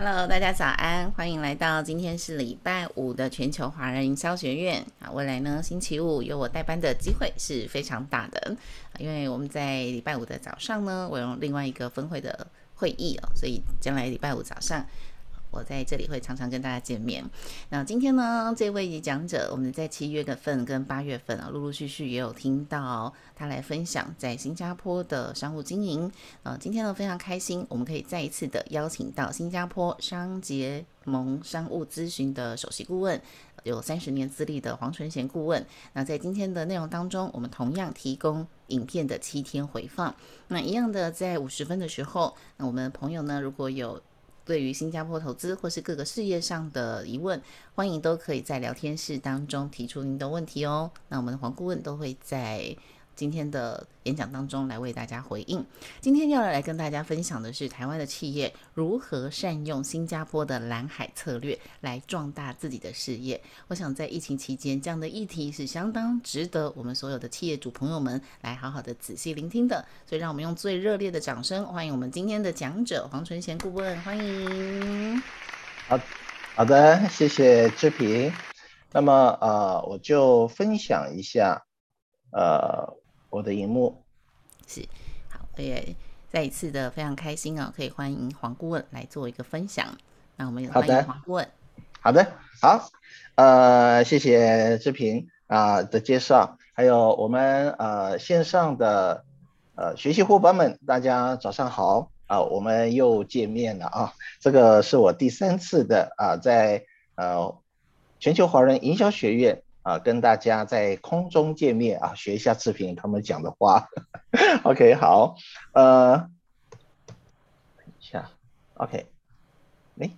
Hello，大家早安，欢迎来到今天是礼拜五的全球华人营销学院啊。未来呢，星期五有我代班的机会是非常大的，因为我们在礼拜五的早上呢，我用另外一个分会的会议哦，所以将来礼拜五早上。我在这里会常常跟大家见面。那今天呢，这位讲者，我们在七月份跟八月份啊，陆陆续续也有听到他来分享在新加坡的商务经营。呃，今天呢非常开心，我们可以再一次的邀请到新加坡商结盟商务咨询的首席顾问，有三十年资历的黄纯贤顾问。那在今天的内容当中，我们同样提供影片的七天回放。那一样的，在五十分的时候，那我们朋友呢，如果有对于新加坡投资或是各个事业上的疑问，欢迎都可以在聊天室当中提出您的问题哦。那我们的黄顾问都会在今天的演讲当中来为大家回应。今天要来跟大家分享的是台湾的企业如何善用新加坡的蓝海策略来壮大自己的事业。我想在疫情期间，这样的议题是相当值得我们所有的企业主朋友们来好好的仔细聆听的。所以，让我们用最热烈的掌声欢迎我们今天的讲者黄纯贤顾问，欢迎。好好的，谢谢志平。那么呃，我就分享一下呃。我的荧幕是好，我也再一次的非常开心啊，可以欢迎黄顾问来做一个分享。那我们也欢迎黄顾问。好的，好，呃，谢谢志平啊、呃、的介绍，还有我们呃线上的呃学习伙伴们，大家早上好啊、呃，我们又见面了啊，这个是我第三次的啊、呃，在呃全球华人营销学院。啊，跟大家在空中见面啊，学一下志平他们讲的话。OK，好，呃，等一下，OK，哎，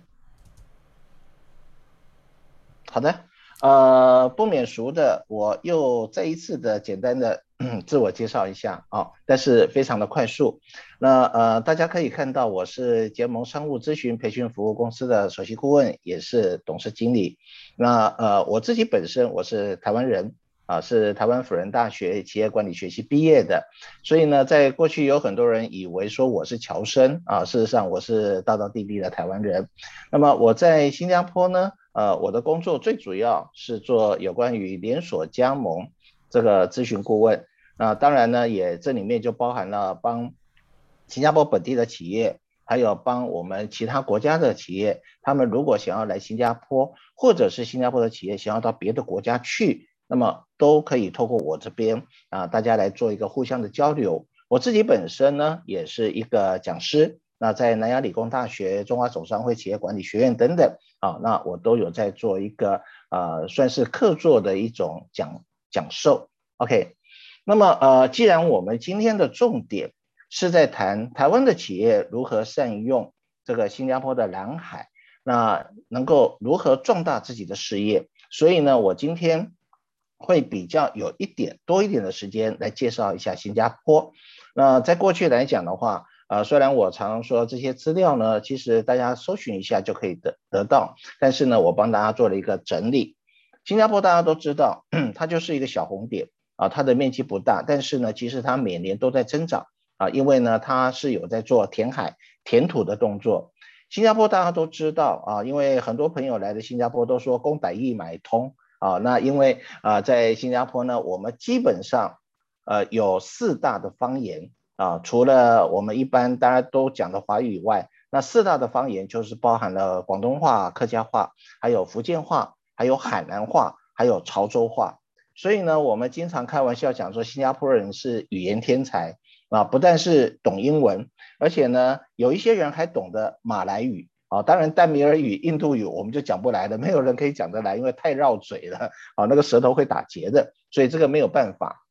好的，呃，不免俗的，我又再一次的简单的。自我介绍一下啊，但是非常的快速。那呃，大家可以看到，我是结盟商务咨询培训服务公司的首席顾问，也是董事经理。那呃，我自己本身我是台湾人啊，是台湾辅仁大学企业管理学系毕业的。所以呢，在过去有很多人以为说我是侨生啊，事实上我是道道地地的台湾人。那么我在新加坡呢，呃，我的工作最主要是做有关于连锁加盟这个咨询顾问。那当然呢，也这里面就包含了帮新加坡本地的企业，还有帮我们其他国家的企业，他们如果想要来新加坡，或者是新加坡的企业想要到别的国家去，那么都可以透过我这边啊，大家来做一个互相的交流。我自己本身呢，也是一个讲师，那在南洋理工大学、中华总商会企业管理学院等等啊，那我都有在做一个呃，算是客座的一种讲讲授。OK。那么，呃，既然我们今天的重点是在谈台湾的企业如何善用这个新加坡的蓝海，那能够如何壮大自己的事业，所以呢，我今天会比较有一点多一点的时间来介绍一下新加坡。那在过去来讲的话，啊，虽然我常说这些资料呢，其实大家搜寻一下就可以得得到，但是呢，我帮大家做了一个整理。新加坡大家都知道，它就是一个小红点。啊，它的面积不大，但是呢，其实它每年都在增长啊，因为呢，它是有在做填海、填土的动作。新加坡大家都知道啊，因为很多朋友来的新加坡都说“公歹易买通”啊，那因为啊，在新加坡呢，我们基本上呃有四大的方言啊，除了我们一般大家都讲的华语以外，那四大的方言就是包含了广东话、客家话，还有福建话，还有海南话，还有潮州话。所以呢，我们经常开玩笑讲说，新加坡人是语言天才啊，不但是懂英文，而且呢，有一些人还懂得马来语啊。当然，淡米尔语、印度语我们就讲不来的，没有人可以讲得来，因为太绕嘴了啊，那个舌头会打结的，所以这个没有办法。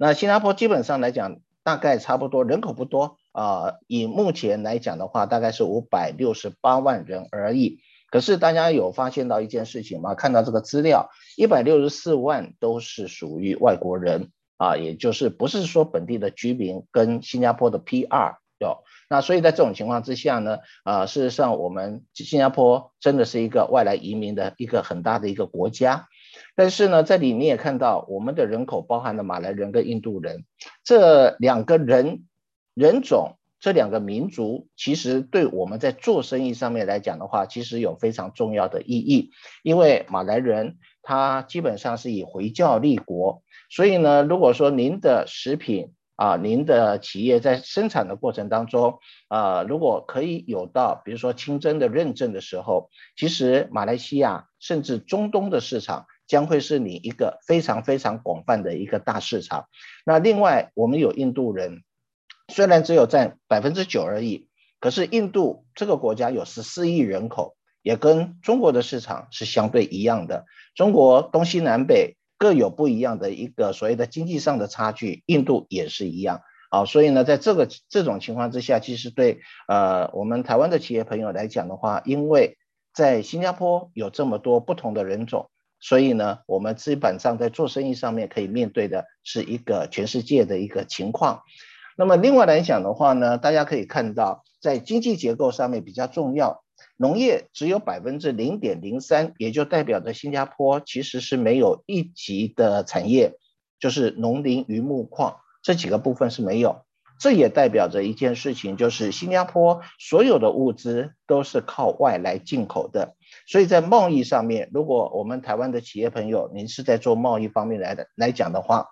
那新加坡基本上来讲，大概差不多人口不多啊，以目前来讲的话，大概是五百六十八万人而已。可是大家有发现到一件事情吗？看到这个资料，一百六十四万都是属于外国人啊，也就是不是说本地的居民跟新加坡的 PR 有。那所以在这种情况之下呢，啊，事实上我们新加坡真的是一个外来移民的一个很大的一个国家。但是呢，这里你也看到我们的人口包含了马来人跟印度人这两个人人种这两个民族其实对我们在做生意上面来讲的话，其实有非常重要的意义。因为马来人他基本上是以回教立国，所以呢，如果说您的食品啊，您的企业在生产的过程当中啊，如果可以有到比如说清真的认证的时候，其实马来西亚甚至中东的市场将会是你一个非常非常广泛的一个大市场。那另外，我们有印度人。虽然只有占百分之九而已，可是印度这个国家有十四亿人口，也跟中国的市场是相对一样的。中国东西南北各有不一样的一个所谓的经济上的差距，印度也是一样啊。所以呢，在这个这种情况之下，其实对呃我们台湾的企业朋友来讲的话，因为在新加坡有这么多不同的人种，所以呢，我们基本上在做生意上面可以面对的是一个全世界的一个情况。那么另外来讲的话呢，大家可以看到，在经济结构上面比较重要，农业只有百分之零点零三，也就代表着新加坡其实是没有一级的产业，就是农林渔牧矿这几个部分是没有。这也代表着一件事情，就是新加坡所有的物资都是靠外来进口的，所以在贸易上面，如果我们台湾的企业朋友您是在做贸易方面来的来讲的话。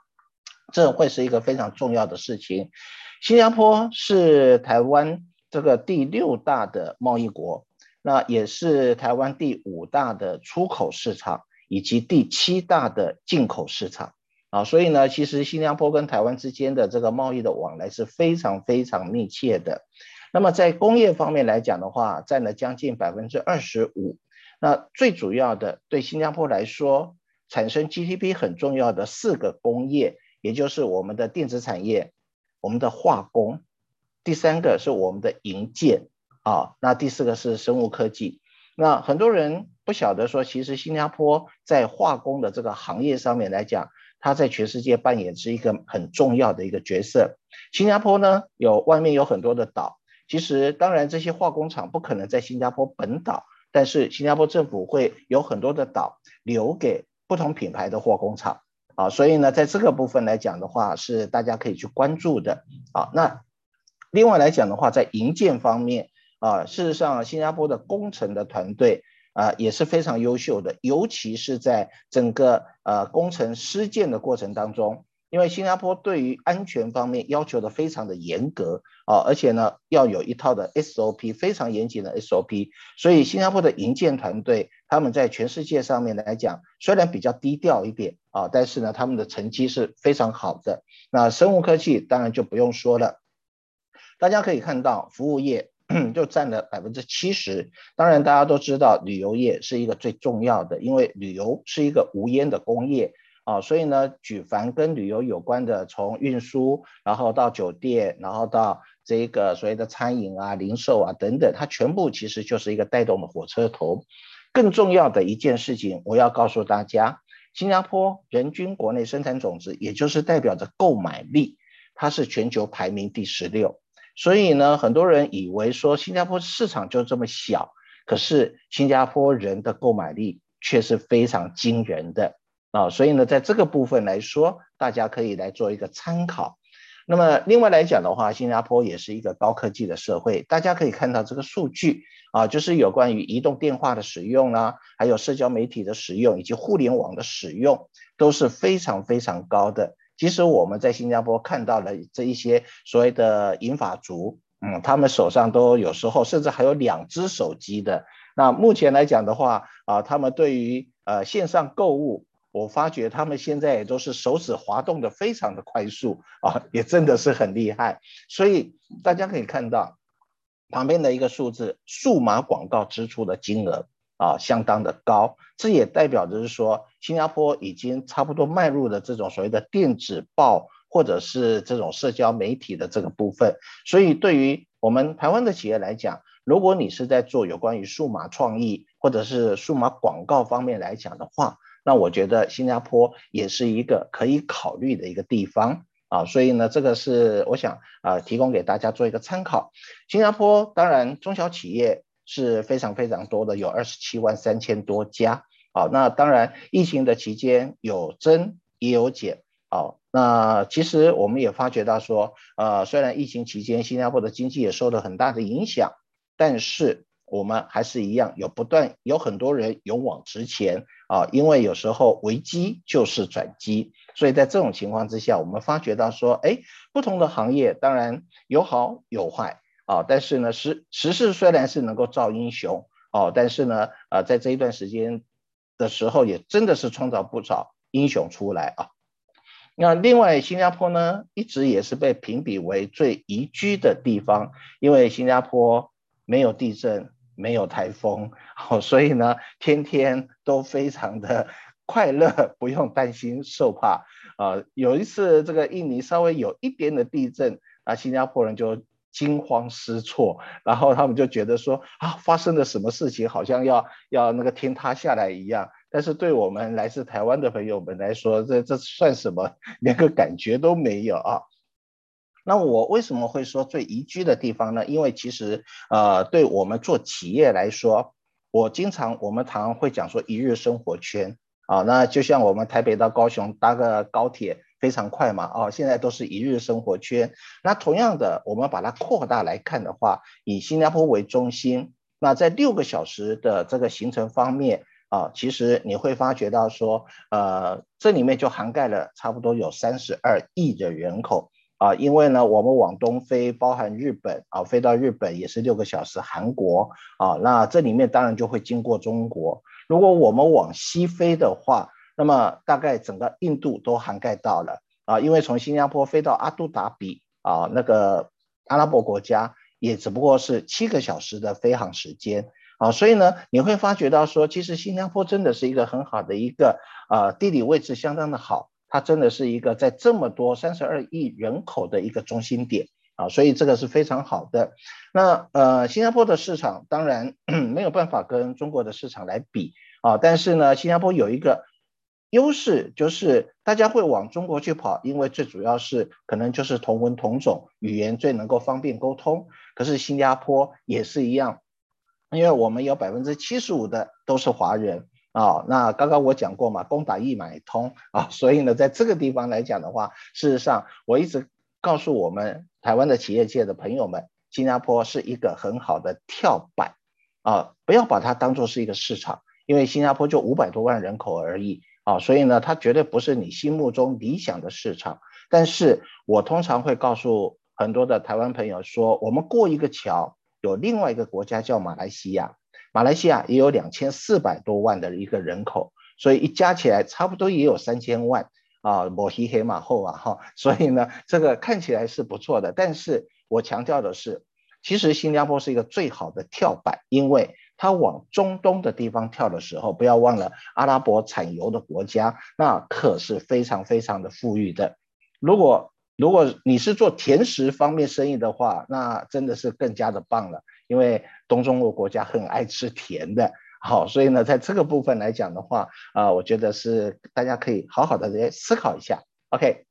这会是一个非常重要的事情。新加坡是台湾这个第六大的贸易国，那也是台湾第五大的出口市场，以及第七大的进口市场啊。所以呢，其实新加坡跟台湾之间的这个贸易的往来是非常非常密切的。那么在工业方面来讲的话，占了将近百分之二十五。那最主要的对新加坡来说，产生 GDP 很重要的四个工业。也就是我们的电子产业，我们的化工，第三个是我们的营建啊，那第四个是生物科技。那很多人不晓得说，其实新加坡在化工的这个行业上面来讲，它在全世界扮演是一个很重要的一个角色。新加坡呢，有外面有很多的岛，其实当然这些化工厂不可能在新加坡本岛，但是新加坡政府会有很多的岛留给不同品牌的化工厂。啊，所以呢，在这个部分来讲的话，是大家可以去关注的。啊，那另外来讲的话，在营建方面，啊，事实上，新加坡的工程的团队啊也是非常优秀的，尤其是在整个呃工程施建的过程当中。因为新加坡对于安全方面要求的非常的严格啊，而且呢要有一套的 SOP，非常严谨的 SOP，所以新加坡的营建团队他们在全世界上面来讲，虽然比较低调一点啊，但是呢他们的成绩是非常好的。那生物科技当然就不用说了，大家可以看到服务业 就占了百分之七十，当然大家都知道旅游业是一个最重要的，因为旅游是一个无烟的工业。啊，所以呢，举凡跟旅游有关的，从运输，然后到酒店，然后到这个所谓的餐饮啊、零售啊等等，它全部其实就是一个带动的火车头。更重要的一件事情，我要告诉大家，新加坡人均国内生产总值，也就是代表着购买力，它是全球排名第十六。所以呢，很多人以为说新加坡市场就这么小，可是新加坡人的购买力却是非常惊人的。啊，所以呢，在这个部分来说，大家可以来做一个参考。那么，另外来讲的话，新加坡也是一个高科技的社会。大家可以看到这个数据啊，就是有关于移动电话的使用啦、啊，还有社交媒体的使用，以及互联网的使用，都是非常非常高的。其实我们在新加坡看到了这一些所谓的银发族，嗯，他们手上都有时候甚至还有两只手机的。那目前来讲的话，啊，他们对于呃线上购物。我发觉他们现在也都是手指滑动的非常的快速啊，也真的是很厉害。所以大家可以看到旁边的一个数字，数码广告支出的金额啊，相当的高。这也代表着是说，新加坡已经差不多迈入了这种所谓的电子报或者是这种社交媒体的这个部分。所以对于我们台湾的企业来讲，如果你是在做有关于数码创意或者是数码广告方面来讲的话，那我觉得新加坡也是一个可以考虑的一个地方啊，所以呢，这个是我想啊提供给大家做一个参考。新加坡当然中小企业是非常非常多的，有二十七万三千多家啊。那当然疫情的期间有增也有减，哦，那其实我们也发觉到说，呃，虽然疫情期间新加坡的经济也受到很大的影响，但是我们还是一样有不断有很多人勇往直前啊，因为有时候危机就是转机，所以在这种情况之下，我们发觉到说，哎，不同的行业当然有好有坏啊，但是呢，时时势虽然是能够造英雄哦，但是呢，呃，在这一段时间的时候，也真的是创造不少英雄出来啊。那另外，新加坡呢，一直也是被评比为最宜居的地方，因为新加坡没有地震，没有台风，好，所以呢，天天都非常的 快乐，不用担心受怕。啊，有一次这个印尼稍微有一点的地震，啊，新加坡人就惊慌失措，然后他们就觉得说啊，发生了什么事情，好像要要那个天塌下来一样。但是对我们来自台湾的朋友们来说，这这算什么？连个感觉都没有啊！那我为什么会说最宜居的地方呢？因为其实，呃，对我们做企业来说，我经常我们常常会讲说一日生活圈啊。那就像我们台北到高雄搭个高铁非常快嘛，哦，现在都是一日生活圈。那同样的，我们把它扩大来看的话，以新加坡为中心，那在六个小时的这个行程方面。啊，其实你会发觉到说，呃，这里面就涵盖了差不多有三十二亿的人口啊，因为呢，我们往东飞，包含日本啊，飞到日本也是六个小时，韩国啊，那这里面当然就会经过中国。如果我们往西飞的话，那么大概整个印度都涵盖到了啊，因为从新加坡飞到阿杜达比啊，那个阿拉伯国家也只不过是七个小时的飞航时间。啊，所以呢，你会发觉到说，其实新加坡真的是一个很好的一个，呃，地理位置相当的好，它真的是一个在这么多三十二亿人口的一个中心点啊，所以这个是非常好的。那呃，新加坡的市场当然 没有办法跟中国的市场来比啊，但是呢，新加坡有一个优势，就是大家会往中国去跑，因为最主要是可能就是同文同种，语言最能够方便沟通。可是新加坡也是一样。因为我们有百分之七十五的都是华人啊，那刚刚我讲过嘛，攻打一买通啊，所以呢，在这个地方来讲的话，事实上我一直告诉我们台湾的企业界的朋友们，新加坡是一个很好的跳板啊，不要把它当做是一个市场，因为新加坡就五百多万人口而已啊，所以呢，它绝对不是你心目中理想的市场。但是我通常会告诉很多的台湾朋友说，我们过一个桥。有另外一个国家叫马来西亚，马来西亚也有两千四百多万的一个人口，所以一加起来差不多也有三千万啊，摩西黑马后啊哈，所以呢，这个看起来是不错的。但是我强调的是，其实新加坡是一个最好的跳板，因为它往中东的地方跳的时候，不要忘了阿拉伯产油的国家，那可是非常非常的富裕的。如果如果你是做甜食方面生意的话，那真的是更加的棒了，因为东中国国家很爱吃甜的，好，所以呢，在这个部分来讲的话，啊、我觉得是大家可以好好的来思考一下。OK，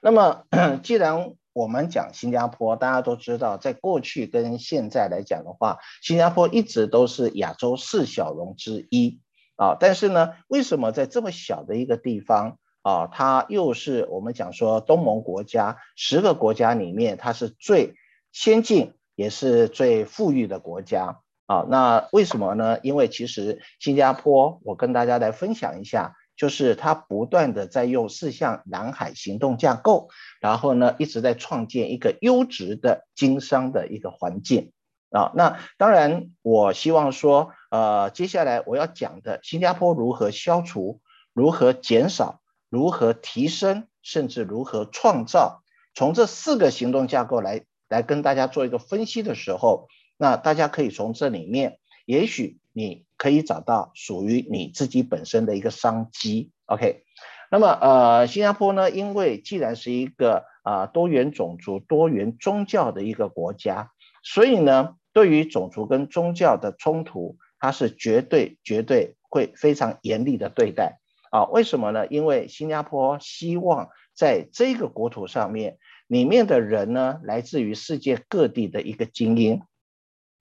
那么 既然我们讲新加坡，大家都知道，在过去跟现在来讲的话，新加坡一直都是亚洲四小龙之一啊，但是呢，为什么在这么小的一个地方？啊，它又是我们讲说东盟国家十个国家里面，它是最先进也是最富裕的国家啊。那为什么呢？因为其实新加坡，我跟大家来分享一下，就是它不断的在用四项蓝海行动架构，然后呢一直在创建一个优质的经商的一个环境啊。那当然，我希望说，呃，接下来我要讲的新加坡如何消除，如何减少。如何提升，甚至如何创造，从这四个行动架构来来跟大家做一个分析的时候，那大家可以从这里面，也许你可以找到属于你自己本身的一个商机。OK，那么呃，新加坡呢，因为既然是一个啊、多元种族、多元宗教的一个国家，所以呢，对于种族跟宗教的冲突，它是绝对绝对会非常严厉的对待。啊，为什么呢？因为新加坡希望在这个国土上面，里面的人呢，来自于世界各地的一个精英。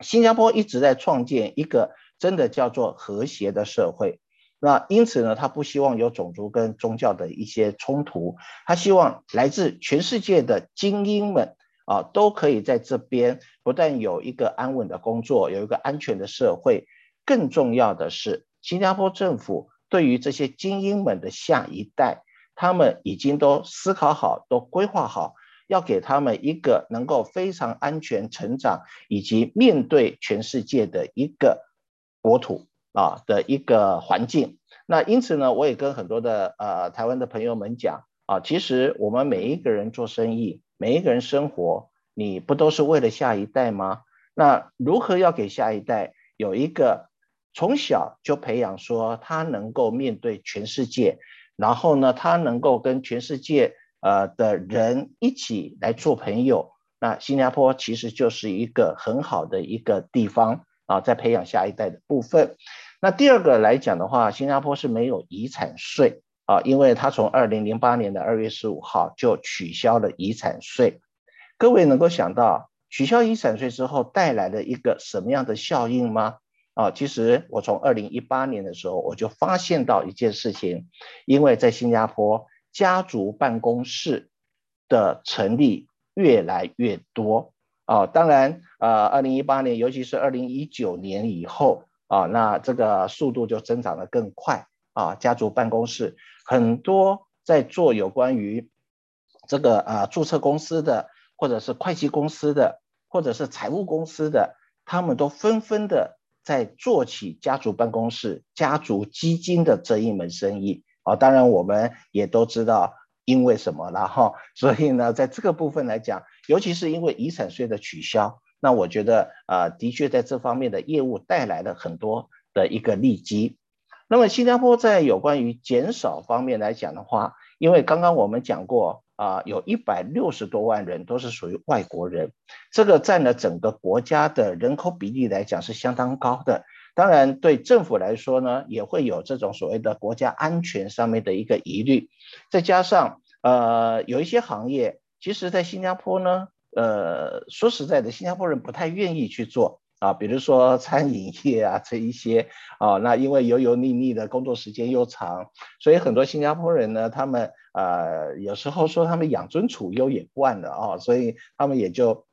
新加坡一直在创建一个真的叫做和谐的社会。那因此呢，他不希望有种族跟宗教的一些冲突，他希望来自全世界的精英们啊，都可以在这边不但有一个安稳的工作，有一个安全的社会，更重要的是，新加坡政府对于这些精英们的下一代，他们已经都思考好，都规划好，要给他们一个能够非常安全成长，以及面对全世界的一个国土。啊的一个环境，那因此呢，我也跟很多的呃台湾的朋友们讲啊，其实我们每一个人做生意，每一个人生活，你不都是为了下一代吗？那如何要给下一代有一个从小就培养说他能够面对全世界，然后呢，他能够跟全世界呃的人一起来做朋友，那新加坡其实就是一个很好的一个地方。啊，在培养下一代的部分，那第二个来讲的话，新加坡是没有遗产税啊，因为它从二零零八年的二月十五号就取消了遗产税。各位能够想到取消遗产税之后带来了一个什么样的效应吗？啊，其实我从二零一八年的时候我就发现到一件事情，因为在新加坡家族办公室的成立越来越多。啊，当然，呃，二零一八年，尤其是二零一九年以后，啊，那这个速度就增长得更快啊。家族办公室很多在做有关于这个啊注册公司的，或者是会计公司的，或者是财务公司的，他们都纷纷的在做起家族办公室、家族基金的这一门生意。啊，当然我们也都知道。因为什么了哈？所以呢，在这个部分来讲，尤其是因为遗产税的取消，那我觉得啊、的确在这方面的业务带来了很多的一个利基。那么新加坡在有关于减少方面来讲的话，因为刚刚我们讲过啊、有一百六十多万人都是属于外国人，这个占了整个国家的人口比例来讲是相当高的。当然，对政府来说呢，也会有这种所谓的国家安全上面的一个疑虑，再加上呃，有一些行业，其实在新加坡呢，呃，说实在的，新加坡人不太愿意去做啊，比如说餐饮业啊这一些啊，那因为油油腻腻的工作时间又长，所以很多新加坡人呢，他们呃，有时候说他们养尊处优也惯了啊，所以他们也就。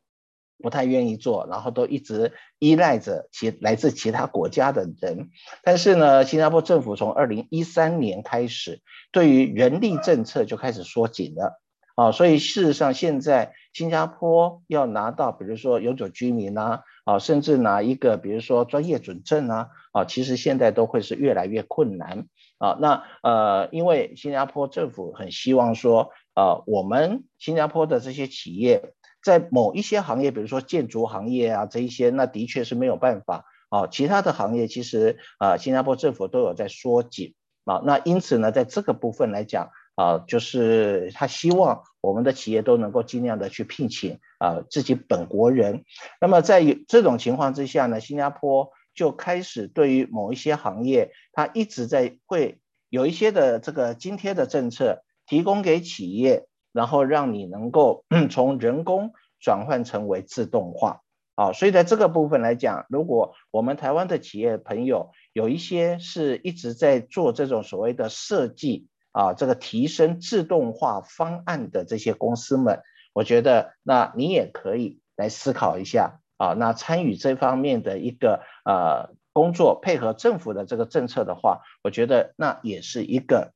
不太愿意做，然后都一直依赖着其来自其他国家的人。但是呢，新加坡政府从二零一三年开始，对于人力政策就开始缩紧了啊。所以事实上，现在新加坡要拿到，比如说永久居民啊，啊，甚至拿一个，比如说专业准证啊，啊，其实现在都会是越来越困难啊。那呃，因为新加坡政府很希望说，呃，我们新加坡的这些企业。在某一些行业，比如说建筑行业啊，这一些，那的确是没有办法啊。其他的行业其实啊，新加坡政府都有在缩紧啊。那因此呢，在这个部分来讲啊，就是他希望我们的企业都能够尽量的去聘请啊自己本国人。那么在这种情况之下呢，新加坡就开始对于某一些行业，它一直在会有一些的这个津贴的政策提供给企业。然后让你能够 从人工转换成为自动化，啊，所以在这个部分来讲，如果我们台湾的企业朋友有一些是一直在做这种所谓的设计啊，这个提升自动化方案的这些公司们，我觉得那你也可以来思考一下啊，那参与这方面的一个呃工作，配合政府的这个政策的话，我觉得那也是一个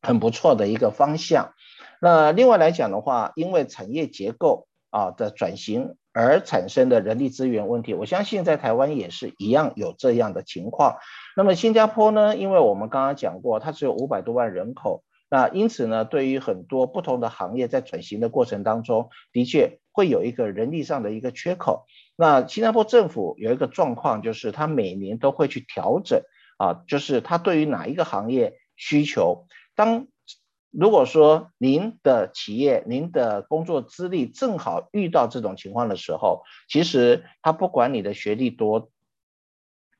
很不错的一个方向。那另外来讲的话，因为产业结构啊的转型而产生的人力资源问题，我相信在台湾也是一样有这样的情况。那么新加坡呢，因为我们刚刚讲过，它只有五百多万人口，那因此呢，对于很多不同的行业在转型的过程当中，的确会有一个人力上的一个缺口。那新加坡政府有一个状况，就是它每年都会去调整啊，就是它对于哪一个行业需求，当。如果说您的企业、您的工作资历正好遇到这种情况的时候，其实他不管你的学历多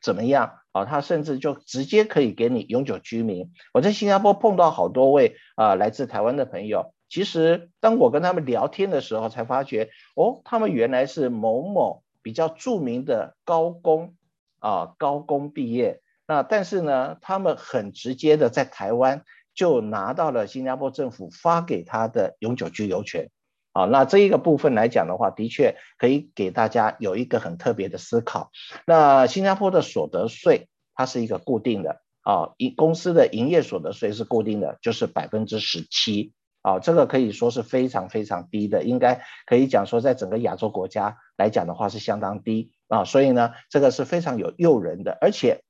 怎么样啊，他甚至就直接可以给你永久居民。我在新加坡碰到好多位啊来自台湾的朋友，其实当我跟他们聊天的时候，才发觉哦，他们原来是某某比较著名的高工啊，高工毕业。那但是呢，他们很直接的在台湾就拿到了新加坡政府发给他的永久居留权。啊，那这一个部分来讲的话，的确可以给大家有一个很特别的思考。那新加坡的所得税它是一个固定的啊，一公司的营业所得税是固定的，就是百分之十七啊，这个可以说是非常非常低的，应该可以讲说在整个亚洲国家来讲的话是相当低啊，所以呢，这个是非常有诱人的。而且，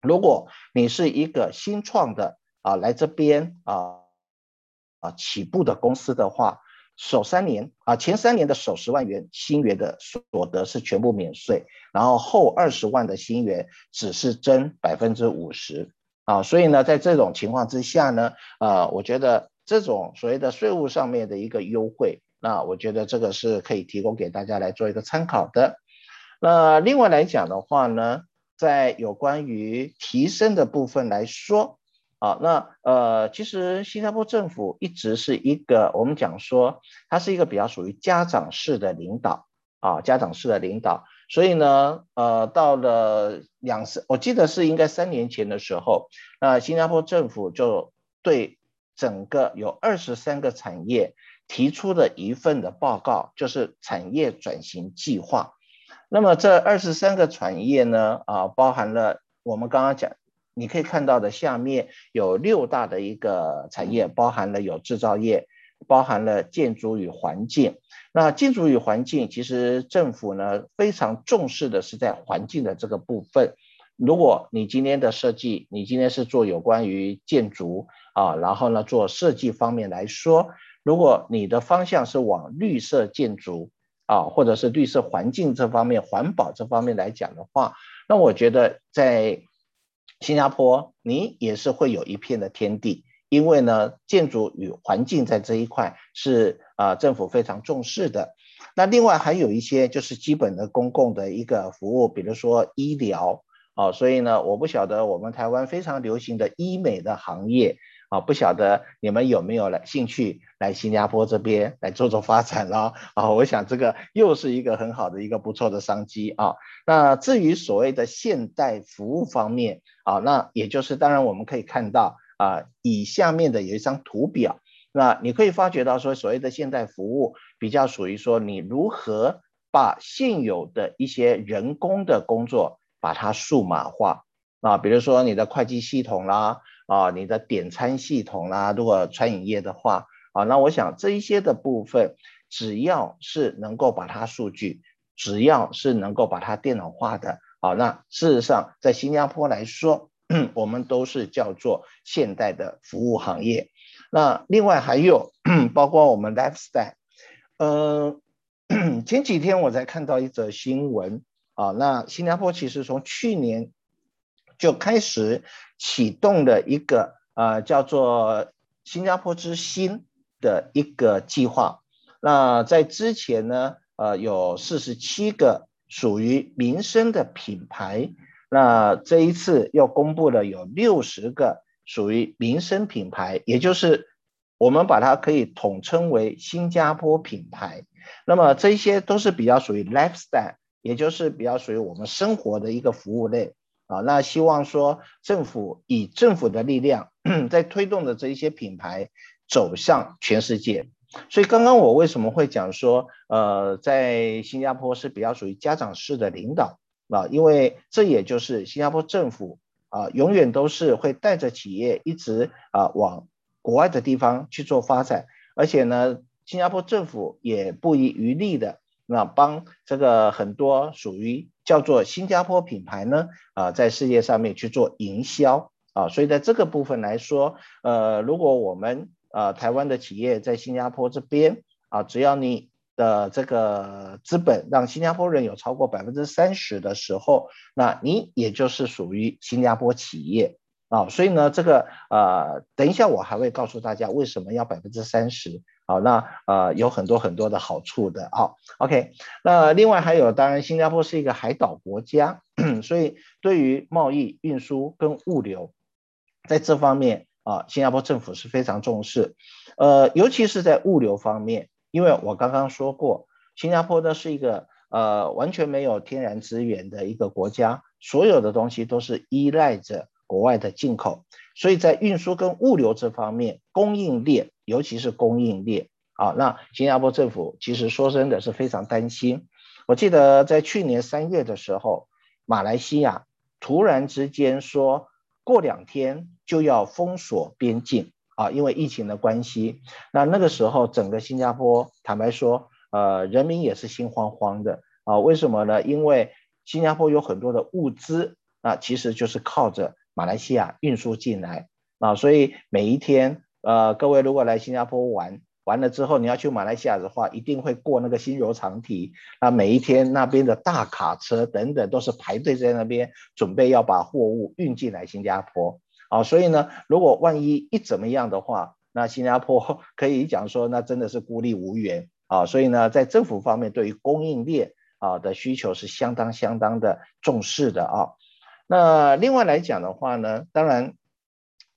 如果你是一个新创的啊，来这边啊啊起步的公司的话。首三年啊，前三年的首十万元新元的所得是全部免税，然后后二十万的新元只是征百分之五十啊，所以呢，在这种情况之下呢，呃，我觉得这种所谓的税务上面的一个优惠，那我觉得这个是可以提供给大家来做一个参考的。那另外来讲的话呢，在有关于提升的部分来说。啊，那呃，其实新加坡政府一直是一个我们讲说，它是一个比较属于家长式的领导啊，家长式的领导。所以呢，呃，到了两三，我记得是应该三年前的时候，那新加坡政府就对整个有二十三个产业提出了一份的报告，就是产业转型计划。那么这二十三个产业呢，啊，包含了我们刚刚讲。你可以看到的下面有六大的一个产业，包含了有制造业，包含了建筑与环境。那建筑与环境，其实政府呢非常重视的是在环境的这个部分。如果你今天的设计，你今天是做有关于建筑啊，然后呢做设计方面来说，如果你的方向是往绿色建筑啊，或者是绿色环境这方面、环保这方面来讲的话，那我觉得在新加坡，你也是会有一片的天地，因为呢，建筑与环境在这一块是啊、政府非常重视的。那另外还有一些就是基本的公共的一个服务，比如说医疗啊、所以呢，我不晓得我们台湾非常流行的医美的行业。啊，不晓得你们有没有来兴趣来新加坡这边来做做发展了啊？我想这个又是一个很好的一个不错的商机啊。那至于所谓的现代服务方面啊，那也就是当然我们可以看到啊，以下面的有一张图表，那你可以发觉到说所谓的现代服务比较属于说你如何把现有的一些人工的工作把它数码化啊，比如说你的会计系统啦。啊，你的点餐系统啦、如果餐饮业的话，啊，那我想这一些的部分，只要是能够把它数据，只要是能够把它电脑化的，啊，那事实上在新加坡来说，我们都是叫做现代的服务行业。那另外还有 包括我们 lifestyle，呃，前几天我才看到一则新闻，啊，那新加坡其实从去年。就开始启动了一个呃叫做新加坡之星的一个计划。那在之前呢，呃有四十七个属于民生的品牌。那这一次又公布了有六十个属于民生品牌，也就是我们把它可以统称为新加坡品牌。那么这些都是比较属于 lifestyle，也就是比较属于我们生活的一个服务类。啊，那希望说政府以政府的力量，在推动的这一些品牌走向全世界。所以刚刚我为什么会讲说，呃，在新加坡是比较属于家长式的领导啊？因为这也就是新加坡政府啊，永远都是会带着企业一直啊往国外的地方去做发展，而且呢，新加坡政府也不遗余力的。那帮这个很多属于叫做新加坡品牌呢，啊，在世界上面去做营销啊，所以在这个部分来说，呃，如果我们啊台湾的企业在新加坡这边啊，只要你的这个资本让新加坡人有超过百分之三十的时候，那你也就是属于新加坡企业。啊，所以呢，这个呃，等一下我还会告诉大家为什么要百分之三十。好，那呃有很多很多的好处的。好，OK。那另外还有，当然新加坡是一个海岛国家，所以对于贸易、运输跟物流，在这方面啊，新加坡政府是非常重视。呃，尤其是在物流方面，因为我刚刚说过，新加坡呢是一个呃完全没有天然资源的一个国家。所有的东西都是依赖着国外的进口，所以在运输跟物流这方面，供应链，尤其是供应链啊，那新加坡政府其实说真的是非常担心。我记得在去年三月的时候，马来西亚突然之间说过两天就要封锁边境啊，因为疫情的关系。那那个时候整个新加坡，坦白说，呃，人民也是心慌慌的啊。为什么呢？因为新加坡有很多的物资啊，其实就是靠着马来西亚运输进来啊，所以每一天，呃，各位如果来新加坡玩。完了之后，你要去马来西亚的话，一定会过那个新柔长堤。那每一天那边的大卡车等等都是排队在那边，准备要把货物运进来新加坡。啊，所以呢，如果万一一怎么样的话，那新加坡 可以讲说，那真的是孤立无援啊。所以呢，在政府方面对于供应链啊的需求是相当相当的重视的啊。那另外来讲的话呢，当然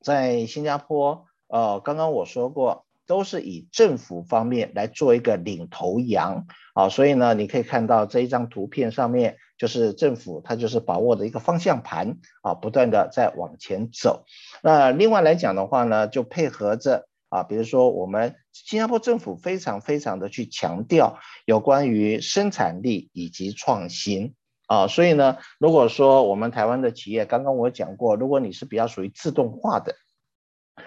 在新加坡，呃，刚刚我说过。都是以政府方面来做一个领头羊啊，所以呢，你可以看到这一张图片上面，就是政府它就是把握的一个方向盘啊，不断的在往前走。那另外来讲的话呢，就配合着啊，比如说我们新加坡政府非常非常的去强调有关于生产力以及创新啊，所以呢，如果说我们台湾的企业，刚刚我讲过，如果你是比较属于自动化的，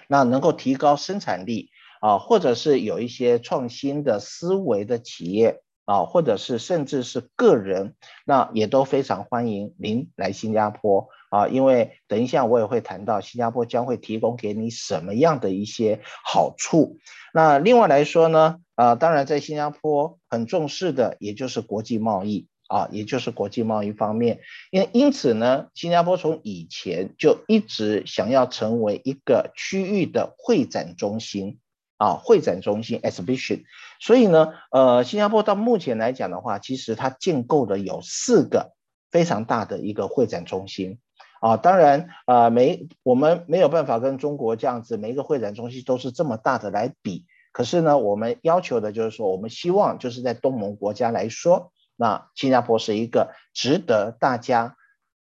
那能够提高生产力。啊，或者是有一些创新的思维的企业啊，或者是甚至是个人，那也都非常欢迎您来新加坡啊，因为等一下我也会谈到新加坡将会提供给你什么样的一些好处。那另外来说呢，啊，当然在新加坡很重视的也就是国际贸易啊，也就是国际贸易方面，因因此呢，新加坡从以前就一直想要成为一个区域的会展中心。啊，会展中心 exhibition，所以呢，呃，新加坡到目前来讲的话，其实它建构的有四个非常大的一个会展中心。啊，当然，呃，没我们没有办法跟中国这样子，每一个会展中心都是这么大的来比。可是呢，我们要求的就是说，我们希望就是在东盟国家来说，那新加坡是一个值得大家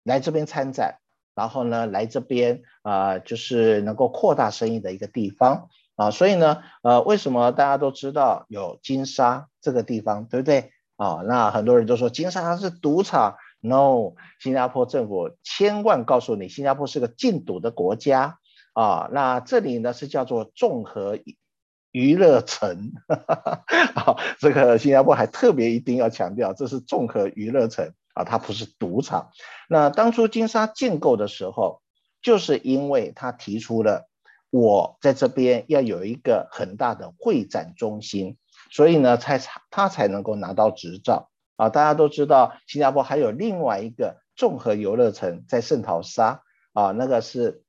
来这边参展，然后呢，来这边啊，就是能够扩大生意的一个地方。啊，所以呢，呃，为什么大家都知道有金沙这个地方，对不对？啊，那很多人都说金沙是赌场，no，新加坡政府千万告诉你，新加坡是个禁赌的国家啊。那这里呢是叫做综合娱乐城，好，这个新加坡还特别一定要强调，这是综合娱乐城啊，它不是赌场。那当初金沙建构的时候，就是因为他提出了。我在这边要有一个很大的会展中心，所以呢，才他才能够拿到执照啊！大家都知道，新加坡还有另外一个综合游乐城在圣淘沙啊，那个是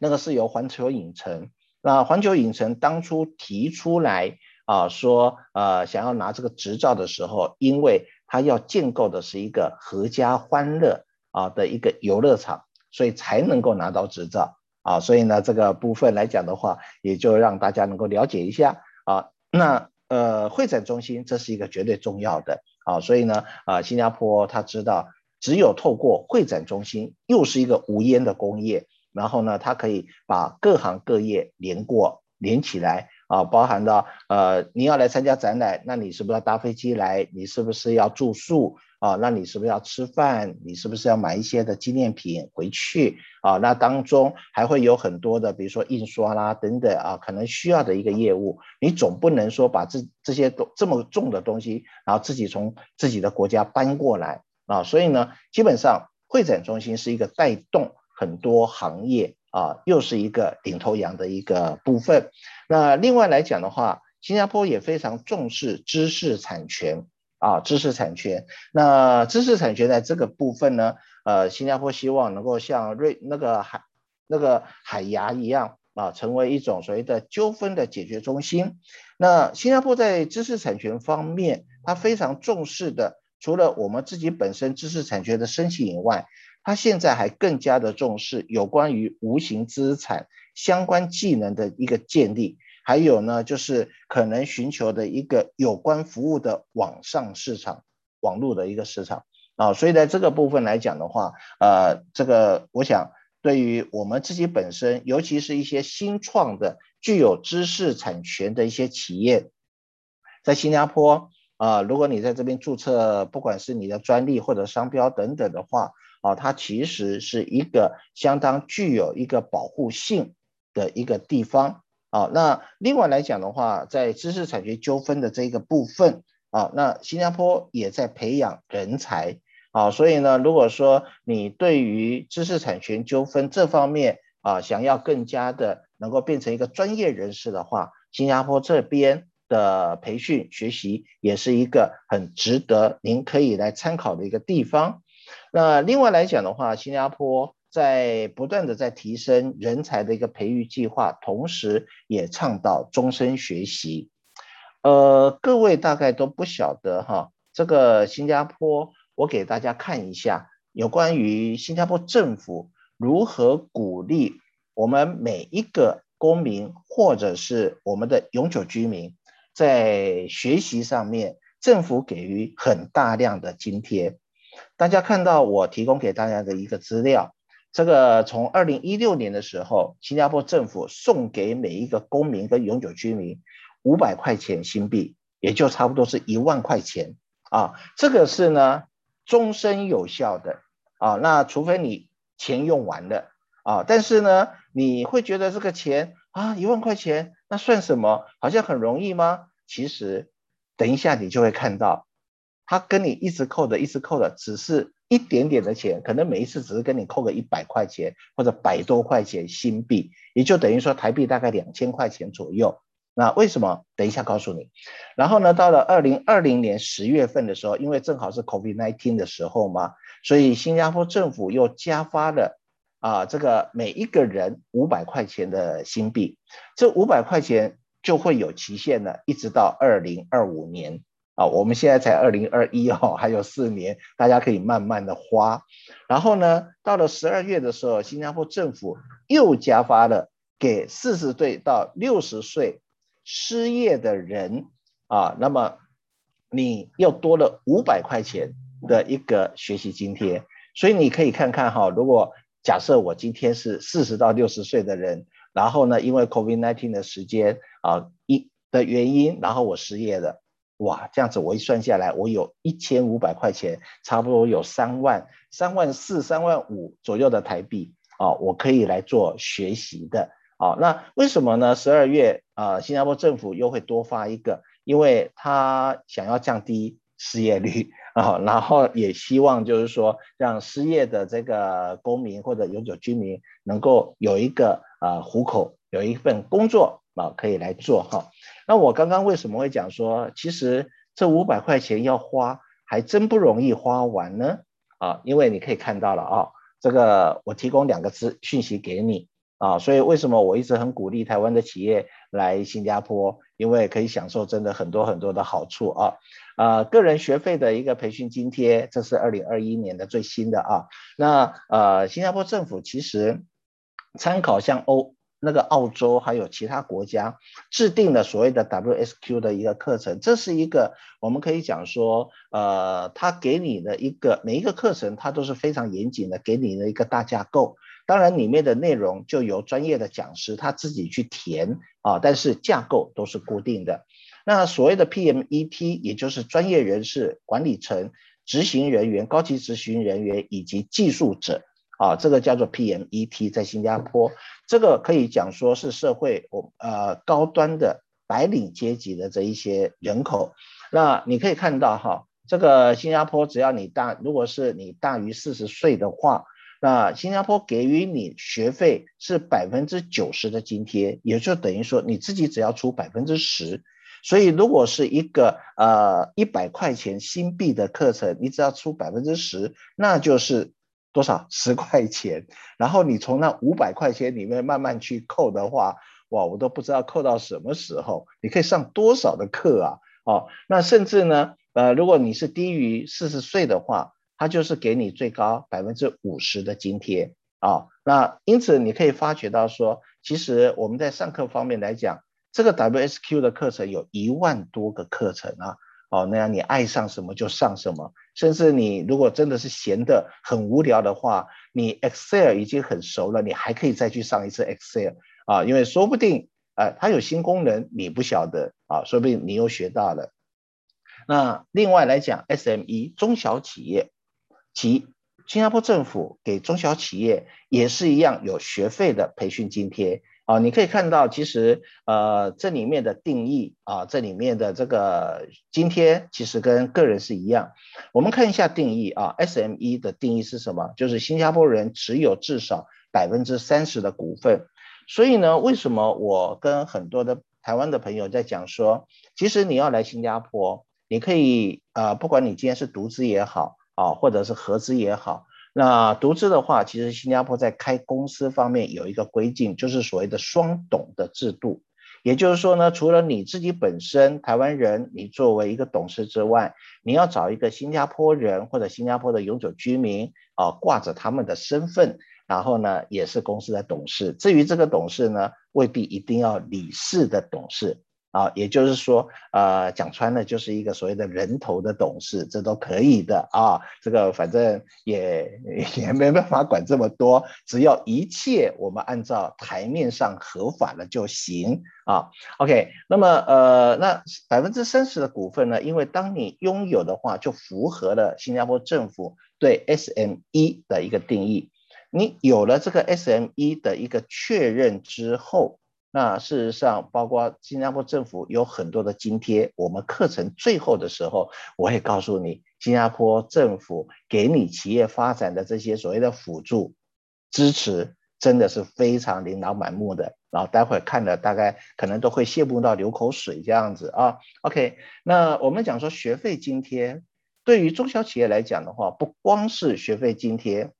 那个是由环球影城。那环球影城当初提出来啊，说呃想要拿这个执照的时候，因为他要建构的是一个合家欢乐啊的一个游乐场，所以才能够拿到执照。啊，所以呢，这个部分来讲的话，也就让大家能够了解一下啊。那呃，会展中心这是一个绝对重要的啊。所以呢，啊，新加坡他知道，只有透过会展中心，又是一个无烟的工业，然后呢，它可以把各行各业连过连起来啊，包含到呃，你要来参加展览，那你是不是要搭飞机来？你是不是要住宿？啊，那你是不是要吃饭？你是不是要买一些的纪念品回去啊？那当中还会有很多的，比如说印刷啦等等啊，可能需要的一个业务，你总不能说把这这些都这么重的东西，然后自己从自己的国家搬过来啊。所以呢，基本上会展中心是一个带动很多行业啊，又是一个领头羊的一个部分。那另外来讲的话，新加坡也非常重视知识产权。啊，知识产权。那知识产权在这个部分呢，呃，新加坡希望能够像瑞那个海那个海牙一样啊，成为一种所谓的纠纷的解决中心。那新加坡在知识产权方面，它非常重视的，除了我们自己本身知识产权的申请以外，他现在还更加的重视有关于无形资产相关技能的一个建立。还有呢，就是可能寻求的一个有关服务的网上市场，网络的一个市场啊，所以在这个部分来讲的话，呃，这个我想对于我们自己本身，尤其是一些新创的具有知识产权的一些企业，在新加坡啊，如果你在这边注册，不管是你的专利或者商标等等的话，啊，它其实是一个相当具有一个保护性的一个地方。啊，那另外来讲的话，在知识产权纠纷的这个部分，啊，那新加坡也在培养人才。啊，所以呢，如果说你对于知识产权纠纷这方面啊，想要更加的能够变成一个专业人士的话，新加坡这边的培训学习也是一个很值得您可以来参考的一个地方。那另外来讲的话，新加坡在不断的在提升人才的一个培育计划，同时也倡导终身学习。呃，各位大概都不晓得哈，这个新加坡。我给大家看一下有关于新加坡政府如何鼓励我们每一个公民或者是我们的永久居民在学习上面，政府给予很大量的津贴。大家看到我提供给大家的一个资料，这个从二零一六年的时候，新加坡政府送给每一个公民跟永久居民五百块钱新币，也就差不多是一万块钱啊。这个是呢。终身有效的啊，那除非你钱用完了啊，但是呢，你会觉得这个钱啊，一万块钱那算什么？好像很容易吗？其实，等一下你就会看到，他跟你一直扣的，一直扣的，只是一点点的钱，可能每一次只是跟你扣个一百块钱或者百多块钱新币，也就等于说台币大概两千块钱左右。那为什么？等一下告诉你。然后呢，到了二零二零年十月份的时候，因为正好是 COVID-19 的时候嘛，所以新加坡政府又加发了啊，这个每一个人五百块钱的新币。这五百块钱就会有期限了，一直到二零二五年啊。我们现在才二零二一哦，还有四年，大家可以慢慢的花。然后呢，到了十二月的时候，新加坡政府又加发了给四十岁到六十岁。失业的人啊，那么你又多了五百块钱的一个学习津贴，所以你可以看看哈，如果假设我今天是四十到六十岁的人，然后呢，因为 COVID-19 的时间啊一的原因，然后我失业了，哇，这样子我一算下来，我有一千五百块钱，差不多有三万、三万四、三万五左右的台币啊，我可以来做学习的。好，那为什么呢？十二月啊，新加坡政府又会多发一个，因为他想要降低失业率啊，然后也希望就是说，让失业的这个公民或者永久居民能够有一个啊糊口，有一份工作啊可以来做哈。那我刚刚为什么会讲说，其实这五百块钱要花还真不容易花完呢？啊，因为你可以看到了啊，这个我提供两个资讯息给你。啊，所以为什么我一直很鼓励台湾的企业来新加坡？因为可以享受真的很多很多的好处啊。呃，个人学费的一个培训津贴，这是二零二一年的最新的啊。那呃，新加坡政府其实参考像欧那个澳洲还有其他国家制定了所谓的 WSQ 的一个课程，这是一个我们可以讲说，呃，他给你的一个每一个课程，它都是非常严谨的，给你的一个大架构。当然，里面的内容就由专业的讲师他自己去填啊，但是架构都是固定的。那所谓的 PMET，也就是专业人士、管理层、执行人员、高级执行人员以及技术者啊，这个叫做 PMET，在新加坡，这个可以讲说是社会我呃高端的白领阶级的这一些人口。那你可以看到哈，这个新加坡只要你大，如果是你大于四十岁的话。那新加坡给予你学费是百分之九十的津贴，也就等于说你自己只要出百分之十。所以如果是一个呃一百块钱新币的课程，你只要出百分之十，那就是多少？十块钱。然后你从那五百块钱里面慢慢去扣的话，哇，我都不知道扣到什么时候。你可以上多少的课啊？哦，那甚至呢，呃，如果你是低于四十岁的话。它就是给你最高百分之五十的津贴啊，那因此你可以发觉到说，其实我们在上课方面来讲，这个 WSQ 的课程有一万多个课程啊，哦，那样你爱上什么就上什么，甚至你如果真的是闲得很无聊的话，你 Excel 已经很熟了，你还可以再去上一次 Excel 啊，因为说不定呃它有新功能你不晓得啊，说不定你又学到了。那另外来讲，SME 中小企业及新加坡政府给中小企业也是一样有学费的培训津贴。啊，你可以看到，其实呃，这里面的定义啊，这里面的这个津贴其实跟个人是一样。我们看一下定义啊，SME 的定义是什么？就是新加坡人持有至少百分之三十的股份。所以呢，为什么我跟很多的台湾的朋友在讲说，其实你要来新加坡，你可以啊，不管你今天是独资也好啊，或者是合资也好。那独资的话，其实新加坡在开公司方面有一个规定，就是所谓的双董的制度。也就是说呢，除了你自己本身台湾人，你作为一个董事之外，你要找一个新加坡人或者新加坡的永久居民啊，挂着他们的身份，然后呢，也是公司的董事。至于这个董事呢，未必一定要理事的董事。啊，也就是说，呃，讲穿了就是一个所谓的人头的董事，这都可以的啊。这个反正也也没办法管这么多，只要一切我们按照台面上合法的就行啊。OK，那么呃，那百分之三十的股份呢，因为当你拥有的话，就符合了新加坡政府对 SME 的一个定义。你有了这个 SME 的一个确认之后。那事实上，包括新加坡政府有很多的津贴。我们课程最后的时候，我会告诉你，新加坡政府给你企业发展的这些所谓的辅助支持，真的是非常琳琅满目的。然后待会看了，大概可能都会羡慕到流口水这样子啊。OK，那我们讲说学费津贴，对于中小企业来讲的话，不光是学费津贴，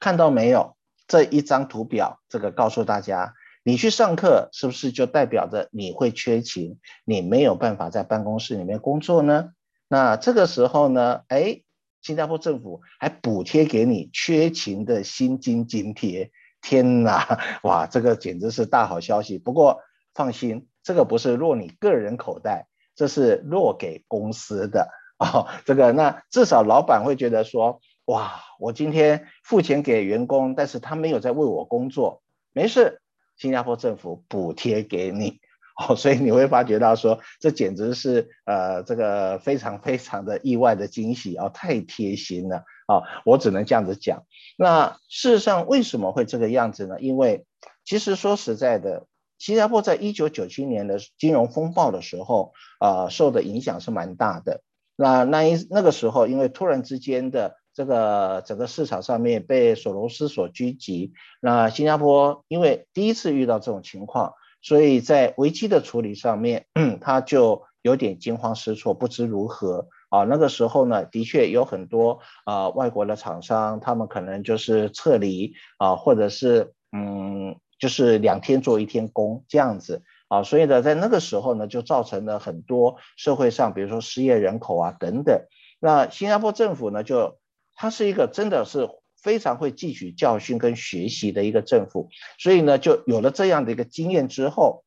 看到没有这一张图表，这个告诉大家。你去上课是不是就代表着你会缺勤，你没有办法在办公室里面工作呢？那这个时候呢，哎，新加坡政府还补贴给你缺勤的薪金津贴。天哪，哇，这个简直是大好消息。不过放心，这个不是落你个人口袋，这是落给公司的哦。这个那至少老板会觉得说，哇，我今天付钱给员工，但是他没有在为我工作，没事。新加坡政府补贴给你 哦，所以你会发觉到说，这简直是呃这个非常非常的意外的惊喜哦，太贴心了哦，我只能这样子讲。那事实上为什么会这个样子呢？因为其实说实在的，新加坡在一九九七年的金融风暴的时候啊，受的影响是蛮大的。那那一那个时候，因为突然之间的。这个整个市场上面被索罗斯所狙击，那新加坡因为第一次遇到这种情况，所以在危机的处理上面，他就有点惊慌失措，不知如何啊。那个时候呢，的确有很多啊外国的厂商，他们可能就是撤离啊，或者是嗯，就是两天做一天工这样子啊。所以呢，在那个时候呢，就造成了很多社会上，比如说失业人口啊等等。那新加坡政府呢，就他是一个真的是非常会汲取教训跟学习的一个政府，所以呢，就有了这样的一个经验之后，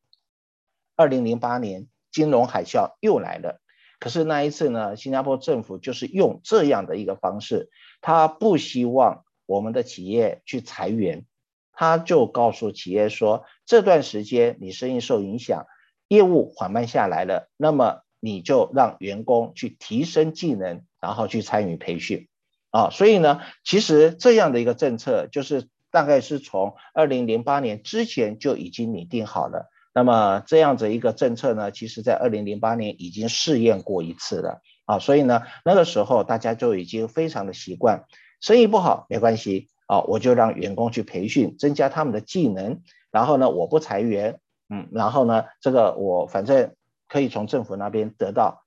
二零零八年金融海啸又来了。可是那一次呢，新加坡政府就是用这样的一个方式，他不希望我们的企业去裁员，他就告诉企业说，这段时间你生意受影响，业务缓慢下来了，那么你就让员工去提升技能，然后去参与培训。啊，所以呢，其实这样的一个政策，就是大概是从二零零八年之前就已经拟定好了。那么这样子一个政策呢，其实在二零零八年已经试验过一次了。啊，所以呢，那个时候大家就已经非常的习惯，生意不好没关系，啊，我就让员工去培训，增加他们的技能，然后呢，我不裁员，嗯，然后呢，这个我反正可以从政府那边得到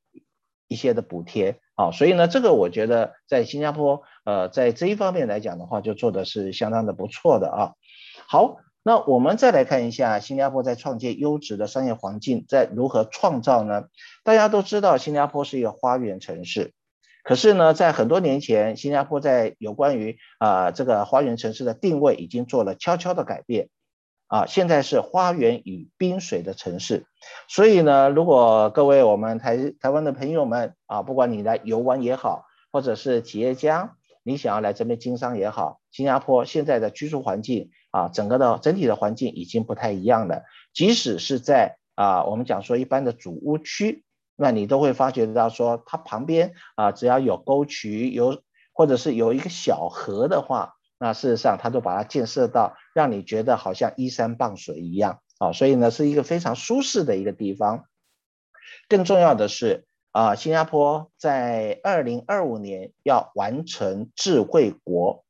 一些的补贴。好，所以呢，这个我觉得在新加坡，呃，在这一方面来讲的话，就做的是相当的不错的啊。好，那我们再来看一下新加坡在创建优质的商业环境，在如何创造呢？大家都知道新加坡是一个花园城市，可是呢，在很多年前，新加坡在有关于啊、这个花园城市的定位已经做了悄悄的改变。啊，现在是花园与滨水的城市。所以呢，如果各位我们台台湾的朋友们啊，不管你来游玩也好，或者是企业家，你想要来这边经商也好，新加坡现在的居住环境啊，整个的整体的环境已经不太一样了。即使是在啊，我们讲说一般的主屋区，那你都会发觉到说，它旁边啊，只要有沟渠，有或者是有一个小河的话，那事实上它都把它建设到让你觉得好像依山傍水一样啊，所以呢，是一个非常舒适的一个地方。更重要的是啊，新加坡在二零二五年要完成智慧国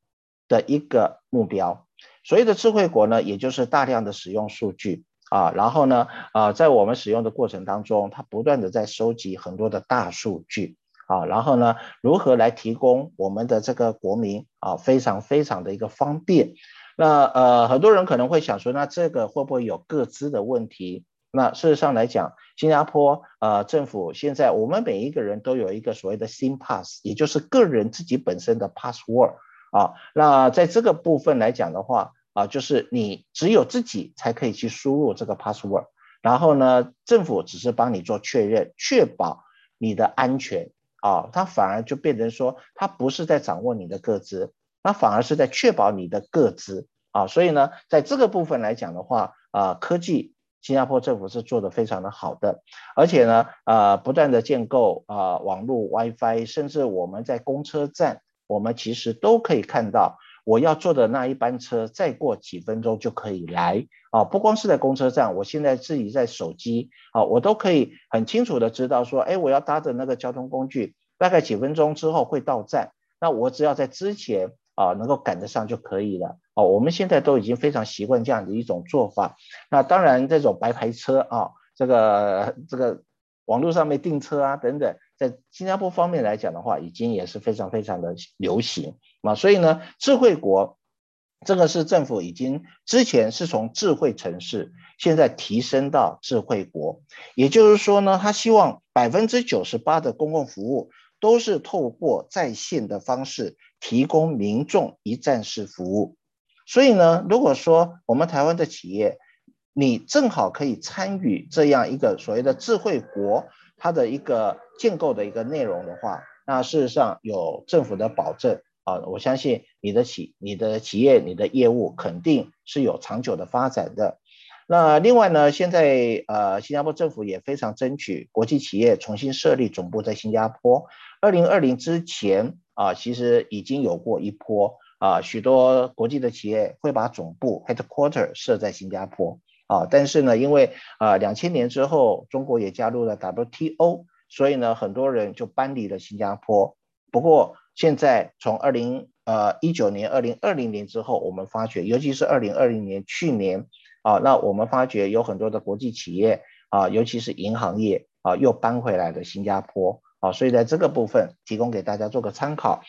的一个目标。所谓的智慧国呢，也就是大量的使用数据。啊，然后呢，啊，在我们使用的过程当中，它不断的在收集很多的大数据，啊，然后呢，如何来提供我们的这个国民啊，非常非常的一个方便。那呃，很多人可能会想说，那这个会不会有个资的问题？那事实上来讲，新加坡呃政府现在我们每一个人都有一个所谓的 SingPass，也就是个人自己本身的 password 啊。那在这个部分来讲的话，啊，就是你只有自己才可以去输入这个 password，然后呢，政府只是帮你做确认，确保你的安全啊，它反而就变成说，它不是在掌握你的个资，它反而是在确保你的个资啊，所以呢，在这个部分来讲的话，啊，科技新加坡政府是做得非常的好的，而且呢，啊，不断的建构啊网络 WiFi，甚至我们在公车站，我们其实都可以看到。我要坐的那一班车，再过几分钟就可以来啊！不光是在公车站，我现在自己在手机啊，我都可以很清楚的知道说，哎，我要搭的那个交通工具，大概几分钟之后会到站，那我只要在之前啊能够赶得上就可以了。啊，我们现在都已经非常习惯这样的一种做法。那当然，这种白牌车啊，这个这个网络上面订车啊等等。在新加坡方面来讲的话，已经也是非常非常的流行啊，所以呢，智慧国这个是政府已经之前是从智慧城市，现在提升到智慧国，也就是说呢，他希望百分之九十八的公共服务都是透过在线的方式提供民众一站式服务，所以呢，如果说我们台湾的企业，你正好可以参与这样一个所谓的智慧国。它的一个建构的一个内容的话，那事实上有政府的保证啊，我相信你的企、你的企业、你的业务肯定是有长久的发展的。那另外呢，现在呃，新加坡政府也非常争取国际企业重新设立总部在新加坡。二零二零之前啊，其实已经有过一波啊，许多国际的企业会把总部 headquarter 设在新加坡。啊，但是呢，因为啊，两千年之后，中国也加入了 WTO，所以呢，很多人就搬离了新加坡。不过现在从二零呃一九年、二零二零年之后，我们发觉，尤其是二零二零年去年啊，那我们发觉有很多的国际企业啊，尤其是银行业啊，又搬回来了新加坡啊，所以在这个部分提供给大家做个参考。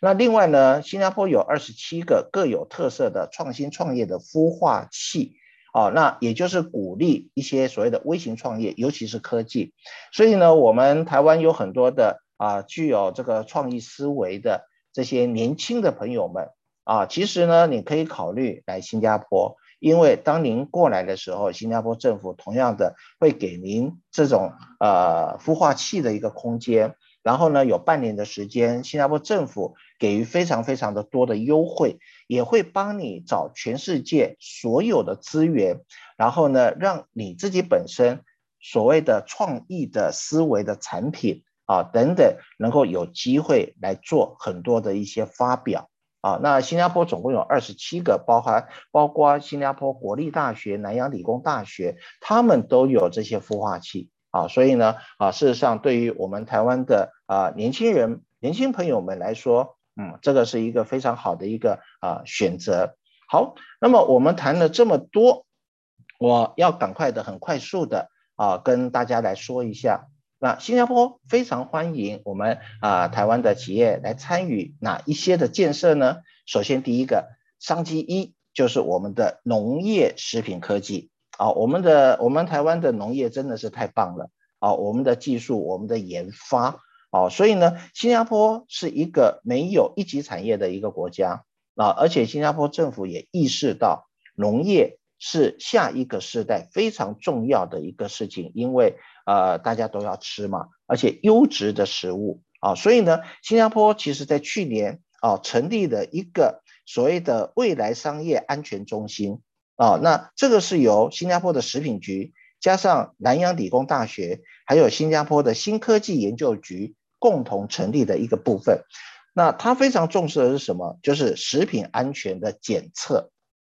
那另外呢，新加坡有二十七个各有特色的创新创业的孵化器。哦，那也就是鼓励一些所谓的微型创业，尤其是科技。所以呢，我们台湾有很多的啊，具有这个创意思维的这些年轻的朋友们啊，其实呢，你可以考虑来新加坡，因为当您过来的时候，新加坡政府同样的会给您这种呃孵化器的一个空间。然后呢，有半年的时间，新加坡政府给予非常非常的多的优惠，也会帮你找全世界所有的资源，然后呢，让你自己本身所谓的创意的思维的产品啊等等，能够有机会来做很多的一些发表啊。那新加坡总共有二十七个，包含包括新加坡国立大学、南洋理工大学，他们都有这些孵化器。啊，所以呢，啊，事实上，对于我们台湾的啊年轻人、年轻朋友们来说，嗯，这个是一个非常好的一个啊选择。好，那么我们谈了这么多，我要赶快的、很快速的啊，跟大家来说一下，那新加坡非常欢迎我们啊台湾的企业来参与哪一些的建设呢？首先，第一个商机一就是我们的农业食品科技。啊，我们的我们台湾的农业真的是太棒了啊！我们的技术，我们的研发啊，所以呢，新加坡是一个没有一级产业的一个国家啊，而且新加坡政府也意识到农业是下一个世代非常重要的一个事情，因为呃大家都要吃嘛，而且优质的食物啊，所以呢，新加坡其实在去年啊成立了一个所谓的未来商业安全中心啊，那这个是由新加坡的食品局加上南洋理工大学还有新加坡的新科技研究局共同成立的一个部分。那他非常重视的是什么？就是食品安全的检测。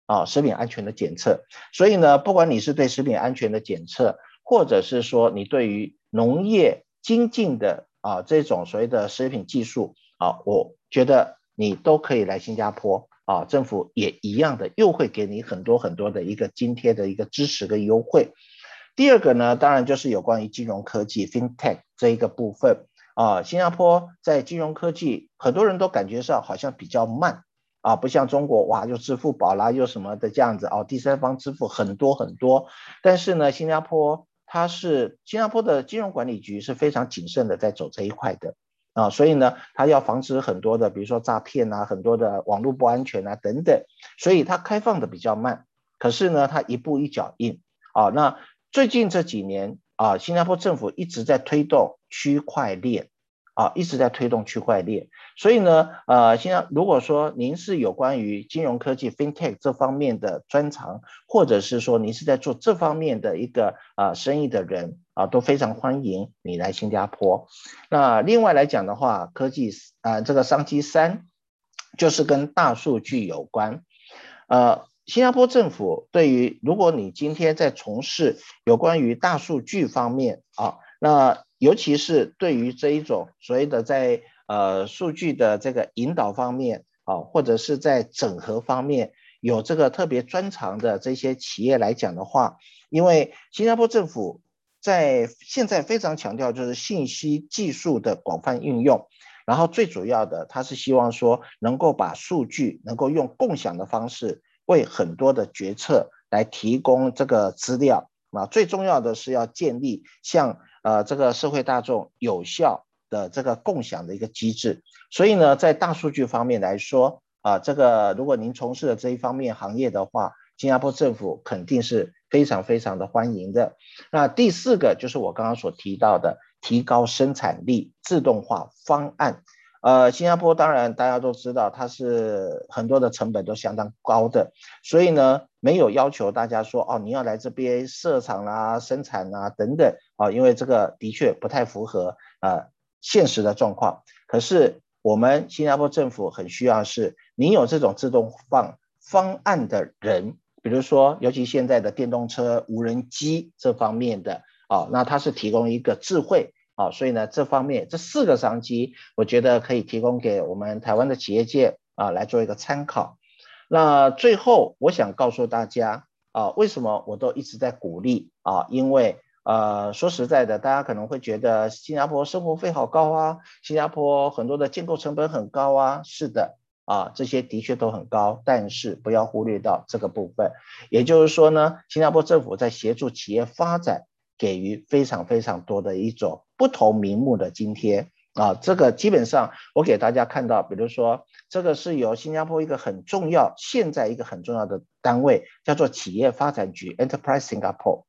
啊，食品安全的检测，所以呢，不管你是对食品安全的检测，或者是说你对于农业精进的啊这种所谓的食品技术啊，我觉得你都可以来新加坡啊，政府也一样的，又会给你很多很多的一个津贴的一个支持跟优惠。第二个呢，当然就是有关于金融科技 FinTech 这一个部分啊，新加坡在金融科技，很多人都感觉上好像比较慢。啊，不像中国哇，又支付宝啦，又什么的这样子哦，第三方支付很多很多。但是呢，新加坡它是新加坡的金融管理局是非常谨慎的在走这一块的啊，所以呢，它要防止很多的，比如说诈骗啊，很多的网络不安全啊等等，所以它开放的比较慢。可是呢，它一步一脚印啊。那最近这几年啊，新加坡政府一直在推动区块链。啊，一直在推动区块链，所以呢，呃，现在如果说您是有关于金融科技 FinTech 这方面的专长，或者是说您是在做这方面的一个啊、呃、生意的人啊，都非常欢迎你来新加坡。那另外来讲的话，科技啊、呃，这个商机三就是跟大数据有关。呃，新加坡政府对于如果你今天在从事有关于大数据方面啊，那尤其是对于这一种所谓的在呃数据的这个引导方面啊，或者是在整合方面有这个特别专长的这些企业来讲的话，因为新加坡政府在现在非常强调就是信息技术的广泛运用，然后最主要的，他是希望说能够把数据能够用共享的方式为很多的决策来提供这个资料啊，最重要的是要建立像。呃，这个社会大众有效的这个共享的一个机制，所以呢，在大数据方面来说，啊，这个如果您从事的这一方面行业的话，新加坡政府肯定是非常非常的欢迎的。那第四个就是我刚刚所提到的提高生产力自动化方案。呃，新加坡当然大家都知道，它是很多的成本都相当高的，所以呢，没有要求大家说哦，你要来这边设厂啦、生产啊等等啊，因为这个的确不太符合呃现实的状况。可是我们新加坡政府很需要是，你有这种自动化方案的人，比如说，尤其现在的电动车、无人机这方面的啊，那它是提供一个智慧。好，所以呢，这方面这四个商机，我觉得可以提供给我们台湾的企业界啊来做一个参考。那最后，我想告诉大家啊，为什么我都一直在鼓励啊？因为呃，说实在的，大家可能会觉得新加坡生活费好高啊，新加坡很多的建构成本很高啊。是的，啊，这些的确都很高，但是不要忽略到这个部分。也就是说呢，新加坡政府在协助企业发展。给予非常非常多的一种不同名目的津贴啊，这个基本上我给大家看到，比如说这个是由新加坡一个很重要，现在一个很重要的单位叫做企业发展局 （Enterprise Singapore）。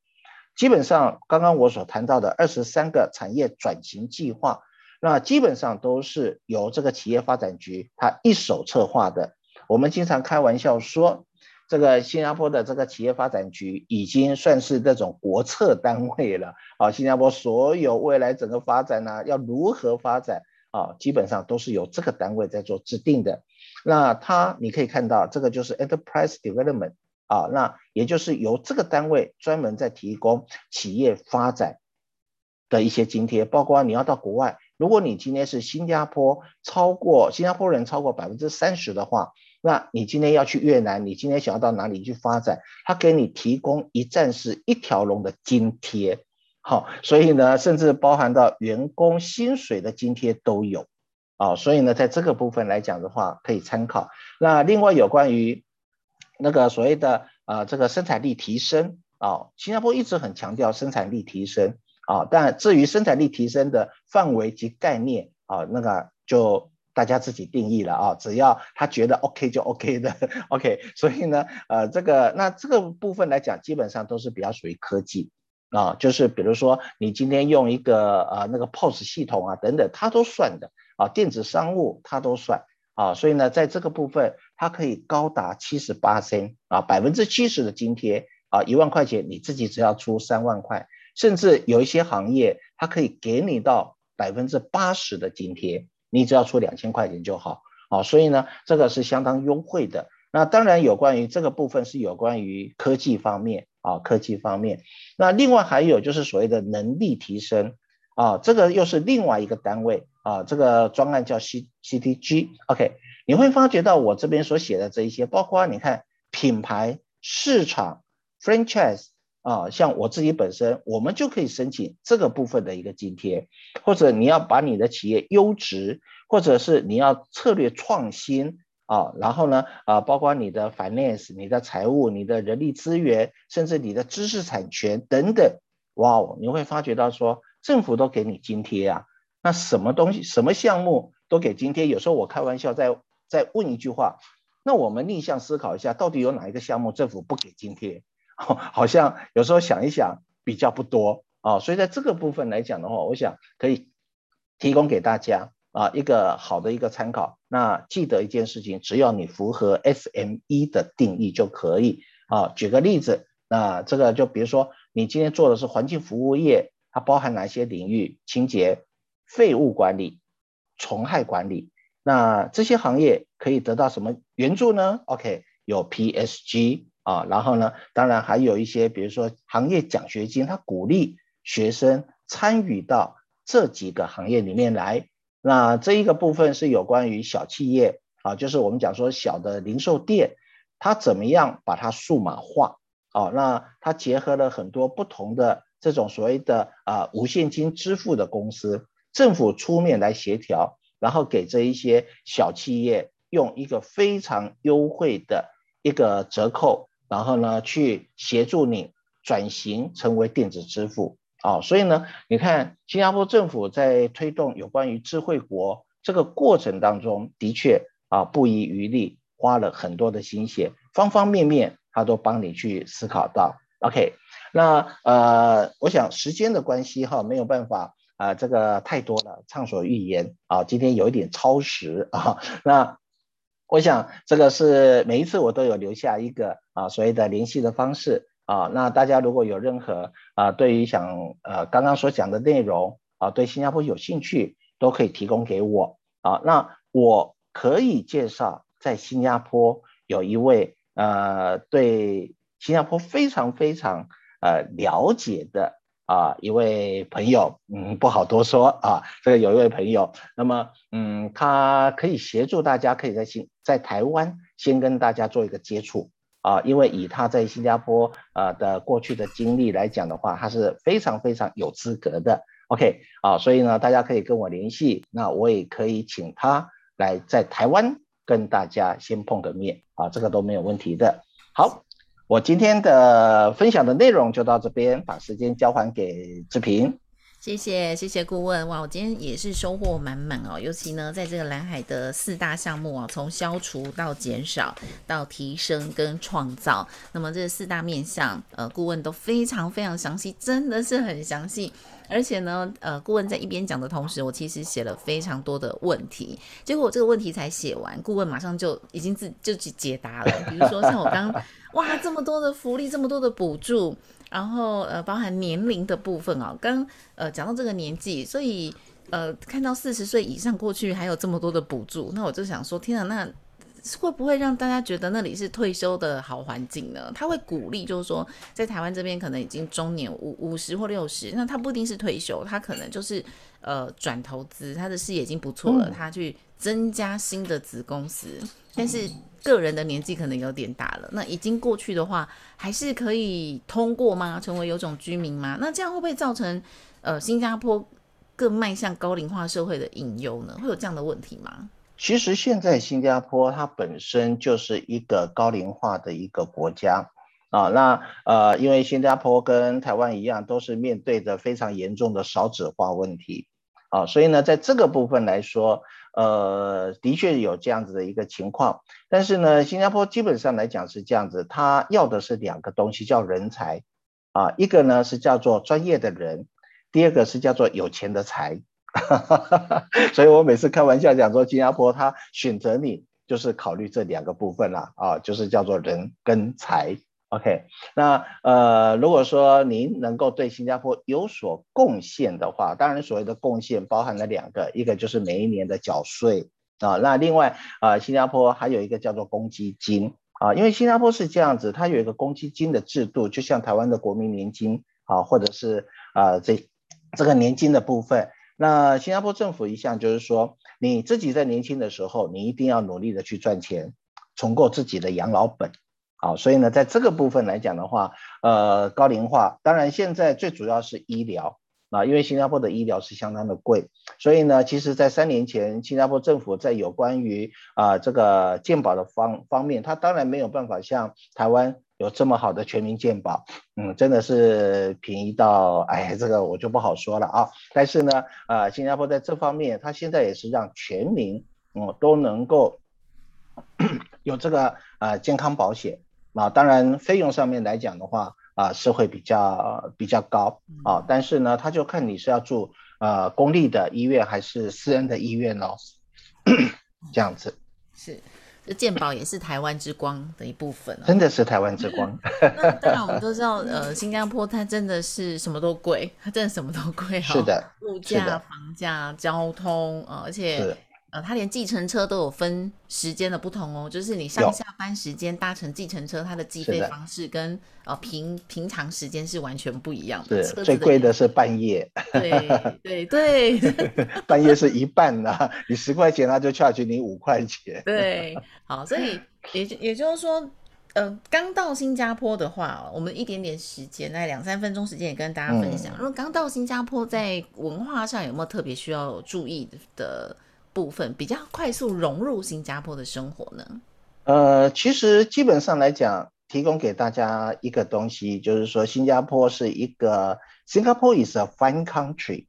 基本上刚刚我所谈到的二十三个产业转型计划，那基本上都是由这个企业发展局它一手策划的。我们经常开玩笑说。这个新加坡的这个企业发展局已经算是这种国策单位了啊！新加坡所有未来整个发展呢，要如何发展啊？基本上都是由这个单位在做制定的。那它你可以看到，这个就是 Enterprise Development 啊，那也就是由这个单位专门在提供企业发展的一些津贴，包括你要到国外，如果你今天是新加坡超过新加坡人超过百分之三十的话。那你今天要去越南，你今天想要到哪里去发展？他给你提供一站式一条龙的津贴，好，所以呢，甚至包含到员工薪水的津贴都有，啊，所以呢，在这个部分来讲的话，可以参考。那另外有关于那个所谓的啊，这个生产力提升啊，新加坡一直很强调生产力提升啊，但至于生产力提升的范围及概念啊，那个就。大家自己定义了啊，只要他觉得 OK 就 OK 的 OK。所以呢，呃，这个那这个部分来讲，基本上都是比较属于科技啊，就是比如说你今天用一个呃那个 POS 系统啊等等，它都算的啊，电子商务它都算啊。所以呢，在这个部分，它可以高达七十八仙啊，百分之七十的津贴啊，一万块钱你自己只要出三万块。甚至有一些行业，它可以给你到百分之八十的津贴，你只要出两千块钱就好。好，所以呢，这个是相当优惠的。那当然有关于这个部分是有关于科技方面啊，科技方面。那另外还有就是所谓的能力提升啊，这个又是另外一个单位啊，这个专案叫 C CTG。OK，你会发觉到我这边所写的这一些，包括你看品牌、市场、franchise。啊，像我自己本身，我们就可以申请这个部分的一个津贴，或者你要把你的企业优质，或者是你要策略创新啊，然后呢，啊，包括你的 finance、你的财务、你的人力资源，甚至你的知识产权等等，哇哦，你会发觉到说政府都给你津贴啊，那什么东西、什么项目都给津贴？有时候我开玩笑再再问一句话，那我们逆向思考一下，到底有哪一个项目政府不给津贴？好像有时候想一想比较不多啊，所以在这个部分来讲的话，我想可以提供给大家啊一个好的一个参考。那记得一件事情，只要你符合 SME 的定义就可以啊。举个例子，那这个就比如说你今天做的是环境服务业，它包含哪些领域？清洁、废物管理、虫害管理。那这些行业可以得到什么援助呢？OK，有 PSG。啊，然后呢，当然还有一些，比如说行业奖学金，它鼓励学生参与到这几个行业里面来。那这一个部分是有关于小企业啊，就是我们讲说小的零售店，它怎么样把它数码化？啊，那它结合了很多不同的这种所谓的啊无现金支付的公司，政府出面来协调，然后给这一些小企业用一个非常优惠的一个折扣。然后呢，去协助你转型成为电子支付啊，所以呢，你看新加坡政府在推动有关于智慧国这个过程当中，的确啊不遗余力，花了很多的心血，方方面面他都帮你去思考到。OK，那呃，我想时间的关系哈，没有办法啊，这个太多了，畅所欲言啊，今天有一点超时啊，那。我想这个是每一次我都有留下一个啊所谓的联系的方式啊，那大家如果有任何啊对于想呃刚刚所讲的内容啊对新加坡有兴趣，都可以提供给我啊，那我可以介绍在新加坡有一位呃对新加坡非常非常呃了解的。啊，一位朋友，嗯，不好多说啊。这个有一位朋友，那么，嗯，他可以协助大家，可以在新在台湾先跟大家做一个接触啊，因为以他在新加坡啊的过去的经历来讲的话，他是非常非常有资格的。OK，啊，所以呢，大家可以跟我联系，那我也可以请他来在台湾跟大家先碰个面啊，这个都没有问题的。好。我今天的分享的内容就到这边，把时间交还给志平。谢谢，谢谢顾问。哇，我今天也是收获满满哦。尤其呢，在这个蓝海的四大项目啊，从消除到减少到提升跟创造，那么这四大面向，呃，顾问都非常非常详细，真的是很详细。而且呢，呃，顾问在一边讲的同时，我其实写了非常多的问题。结果我这个问题才写完，顾问马上就已经自就去解答了。比如说像我刚，哇，这么多的福利，这么多的补助，然后呃，包含年龄的部分哦，刚呃讲到这个年纪，所以呃看到四十岁以上过去还有这么多的补助，那我就想说，天啊，那。会不会让大家觉得那里是退休的好环境呢？他会鼓励，就是说，在台湾这边可能已经中年五五十或六十，那他不一定是退休，他可能就是呃转投资，他的事业已经不错了，他去增加新的子公司，但是个人的年纪可能有点大了，那已经过去的话，还是可以通过吗？成为有种居民吗？那这样会不会造成呃新加坡更迈向高龄化社会的隐忧呢？会有这样的问题吗？其实现在新加坡它本身就是一个高龄化的一个国家啊，那呃，因为新加坡跟台湾一样，都是面对着非常严重的少子化问题啊，所以呢，在这个部分来说，呃，的确有这样子的一个情况。但是呢，新加坡基本上来讲是这样子，他要的是两个东西，叫人才啊，一个呢是叫做专业的人，第二个是叫做有钱的财。所以我每次开玩笑讲说，新加坡他选择你就是考虑这两个部分啦，啊，就是叫做人跟财。OK，那呃，如果说您能够对新加坡有所贡献的话，当然所谓的贡献包含了两个，一个就是每一年的缴税啊，那另外啊、新加坡还有一个叫做公积金啊，因为新加坡是这样子，它有一个公积金的制度，就像台湾的国民年金啊，或者是啊这这个年金的部分，那新加坡政府一向就是说，你自己在年轻的时候，你一定要努力的去赚钱，重构自己的养老本。好，所以呢，在这个部分来讲的话，呃，高龄化，当然现在最主要是医疗啊，因为新加坡的医疗是相当的贵，所以呢，其实，在三年前，新加坡政府在有关于啊、这个健保的方方面，它当然没有办法像台湾有这么好的全民健保，嗯，真的是便宜到，哎，这个我就不好说了啊。但是呢，啊、呃，新加坡在这方面，它现在也是让全民，嗯，都能够 有这个啊、呃、健康保险。啊，当然费用上面来讲的话，啊是会比较比较高啊，但是呢，他就看你是要住呃公立的医院还是私人的医院喽，这样子。是，这健保也是台湾之光的一部分，哦，真的是台湾之光。那当然我们都知道，呃，新加坡它真的是什么都贵，它真的什么都贵，哦，是的，物价、房价、交通啊，而且。呃，它连计程车都有分时间的不同哦，就是你上下班时间搭乘计程车，它的计费方式跟呃平平常时间是完全不一样的。是最贵的是半夜。对对对，半夜是一半呐、啊，你十块钱他就 charge 你五块钱。对，好，所以也也就是说，呃，刚到新加坡的话，我们一点点时间，那两三分钟时间也跟大家分享。如果刚到新加坡，在文化上有没有特别需要注意的？部分比较快速融入新加坡的生活呢？呃，其实基本上来讲，提供给大家一个东西，就是说新加坡是一个 Singapore is a fine country。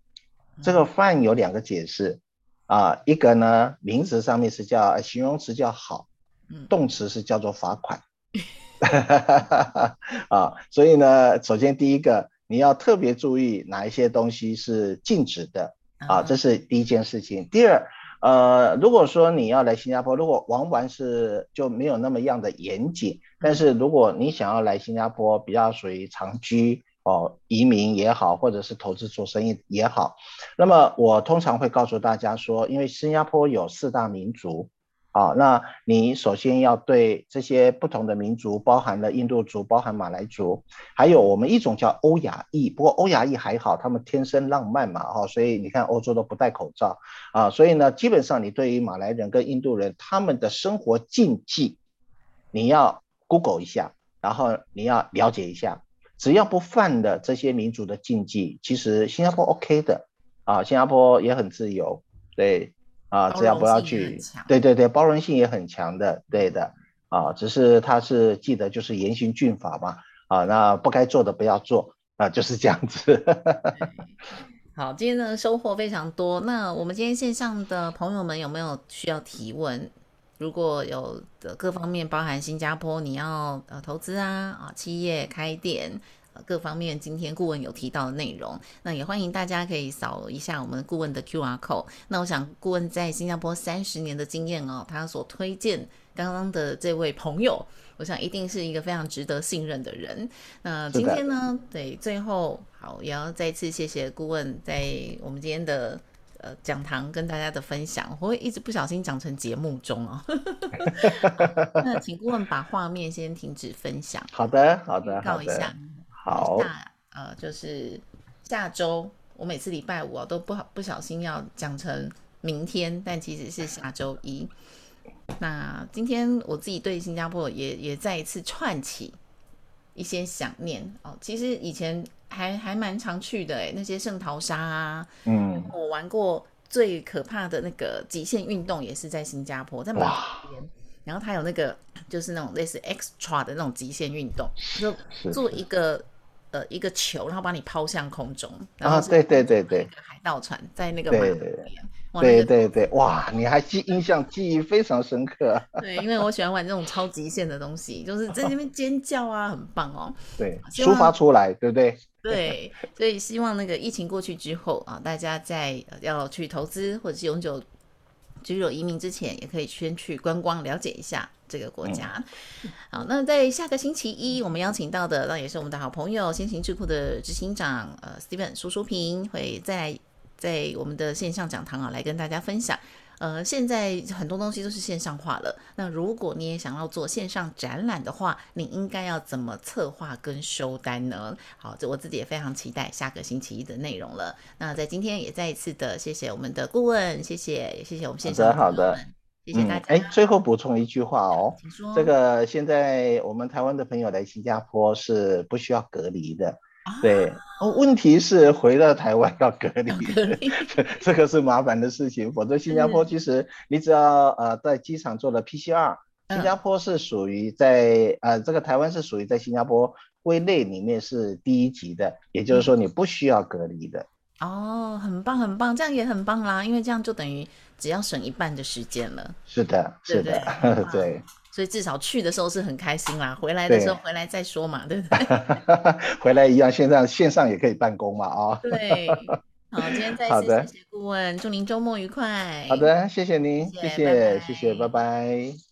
这个 fine 有两个解释啊、呃，一个呢名词上面是叫形容词叫好，动词是叫做罚款。啊，所以呢，首先第一个你要特别注意哪一些东西是禁止的啊，这是第一件事情。第二。呃，如果说你要来新加坡，如果玩玩是就没有那么样的严谨，但是如果你想要来新加坡，比较属于长居哦，移民也好，或者是投资做生意也好，那么我通常会告诉大家说，因为新加坡有四大民族。啊，那你首先要对这些不同的民族，包含了印度族，包含马来族，还有我们一种叫欧亚裔。不过欧亚裔还好，他们天生浪漫嘛，哈，所以你看欧洲都不戴口罩啊。所以呢，基本上你对于马来人跟印度人他们的生活禁忌，你要 Google 一下，然后你要了解一下，只要不犯的这些民族的禁忌，其实新加坡 OK 的啊，新加坡也很自由，对。啊，只要不要去，对对对，包容性也很强的，对的，啊，只是他是记得就是严刑峻法嘛，啊，那不该做的不要做，啊，就是这样子。好，今天的收获非常多。那我们今天线上的朋友们有没有需要提问？如果有的各方面，包含新加坡你要呃投资啊，啊，企业开店。各方面今天顾问有提到的内容，那也欢迎大家可以扫一下我们顾问的 QR code。那我想顾问在新加坡三十年的经验哦，他所推荐刚刚的这位朋友，我想一定是一个非常值得信任的人。那今天呢，对，最后好也要再次谢谢顾问在我们今天的呃讲堂跟大家的分享。我会一直不小心讲成节目中哦。那请顾问把画面先停止分享。好的，好的，告一下。好，那呃，就是下周，我每次礼拜五啊都不好不小心要讲成明天，但其实是下周一。那今天我自己对新加坡也也再一次串起一些想念哦。其实以前还还蛮常去的诶，那些圣淘沙啊，嗯，我玩过最可怕的那个极限运动也是在新加坡，在马边。然后它有那个就是那种类似 extra 的那种极限运动，就做一个。呃，一个球，然后把你抛向空中，然后、啊、对对对对，海盗船在那个马里面，对对对，哇，你还记印象记忆非常深刻。对，因为我喜欢玩这种超极限的东西，就是在那边尖叫啊，很棒哦。对，抒发出来，对不对？对，所以希望那个疫情过去之后啊，大家在要去投资或者是永久居留移民之前，也可以先去观光了解一下这个国家。嗯、好，那在下个星期一，我们邀请到的那也是我们的好朋友先行智库的执行长呃，Steven 苏淑平会在。在我们的线上讲堂啊，来跟大家分享。呃，现在很多东西都是线上化了。那如果你也想要做线上展览的话，你应该要怎么策划跟收单呢？好，这我自己也非常期待下个星期一的内容了。那在今天也再一次的谢谢我们的顾问，谢谢也谢谢我们线上的好的，谢谢大家。哎、嗯，最后补充一句话哦，这个现在我们台湾的朋友来新加坡是不需要隔离的。对，问题是回到台湾要隔离，隔离这个是麻烦的事情。否则新加坡其实你只要呃在机场做了 PCR，新加坡是属于在呃这个台湾是属于在新加坡归类里面是第一级的，也就是说你不需要隔离的。哦，很棒很棒，这样也很棒啦，因为这样就等于只要省一半的时间了。是的，是的，对，对，对。所以至少去的时候是很开心啦，回来的时候回来再说嘛，对，对不对？回来一样，线上线上也可以办公嘛，啊、哦。对，好，今天再次谢谢顾问，祝您周末愉快。好的，谢谢您，谢谢，谢谢，拜拜。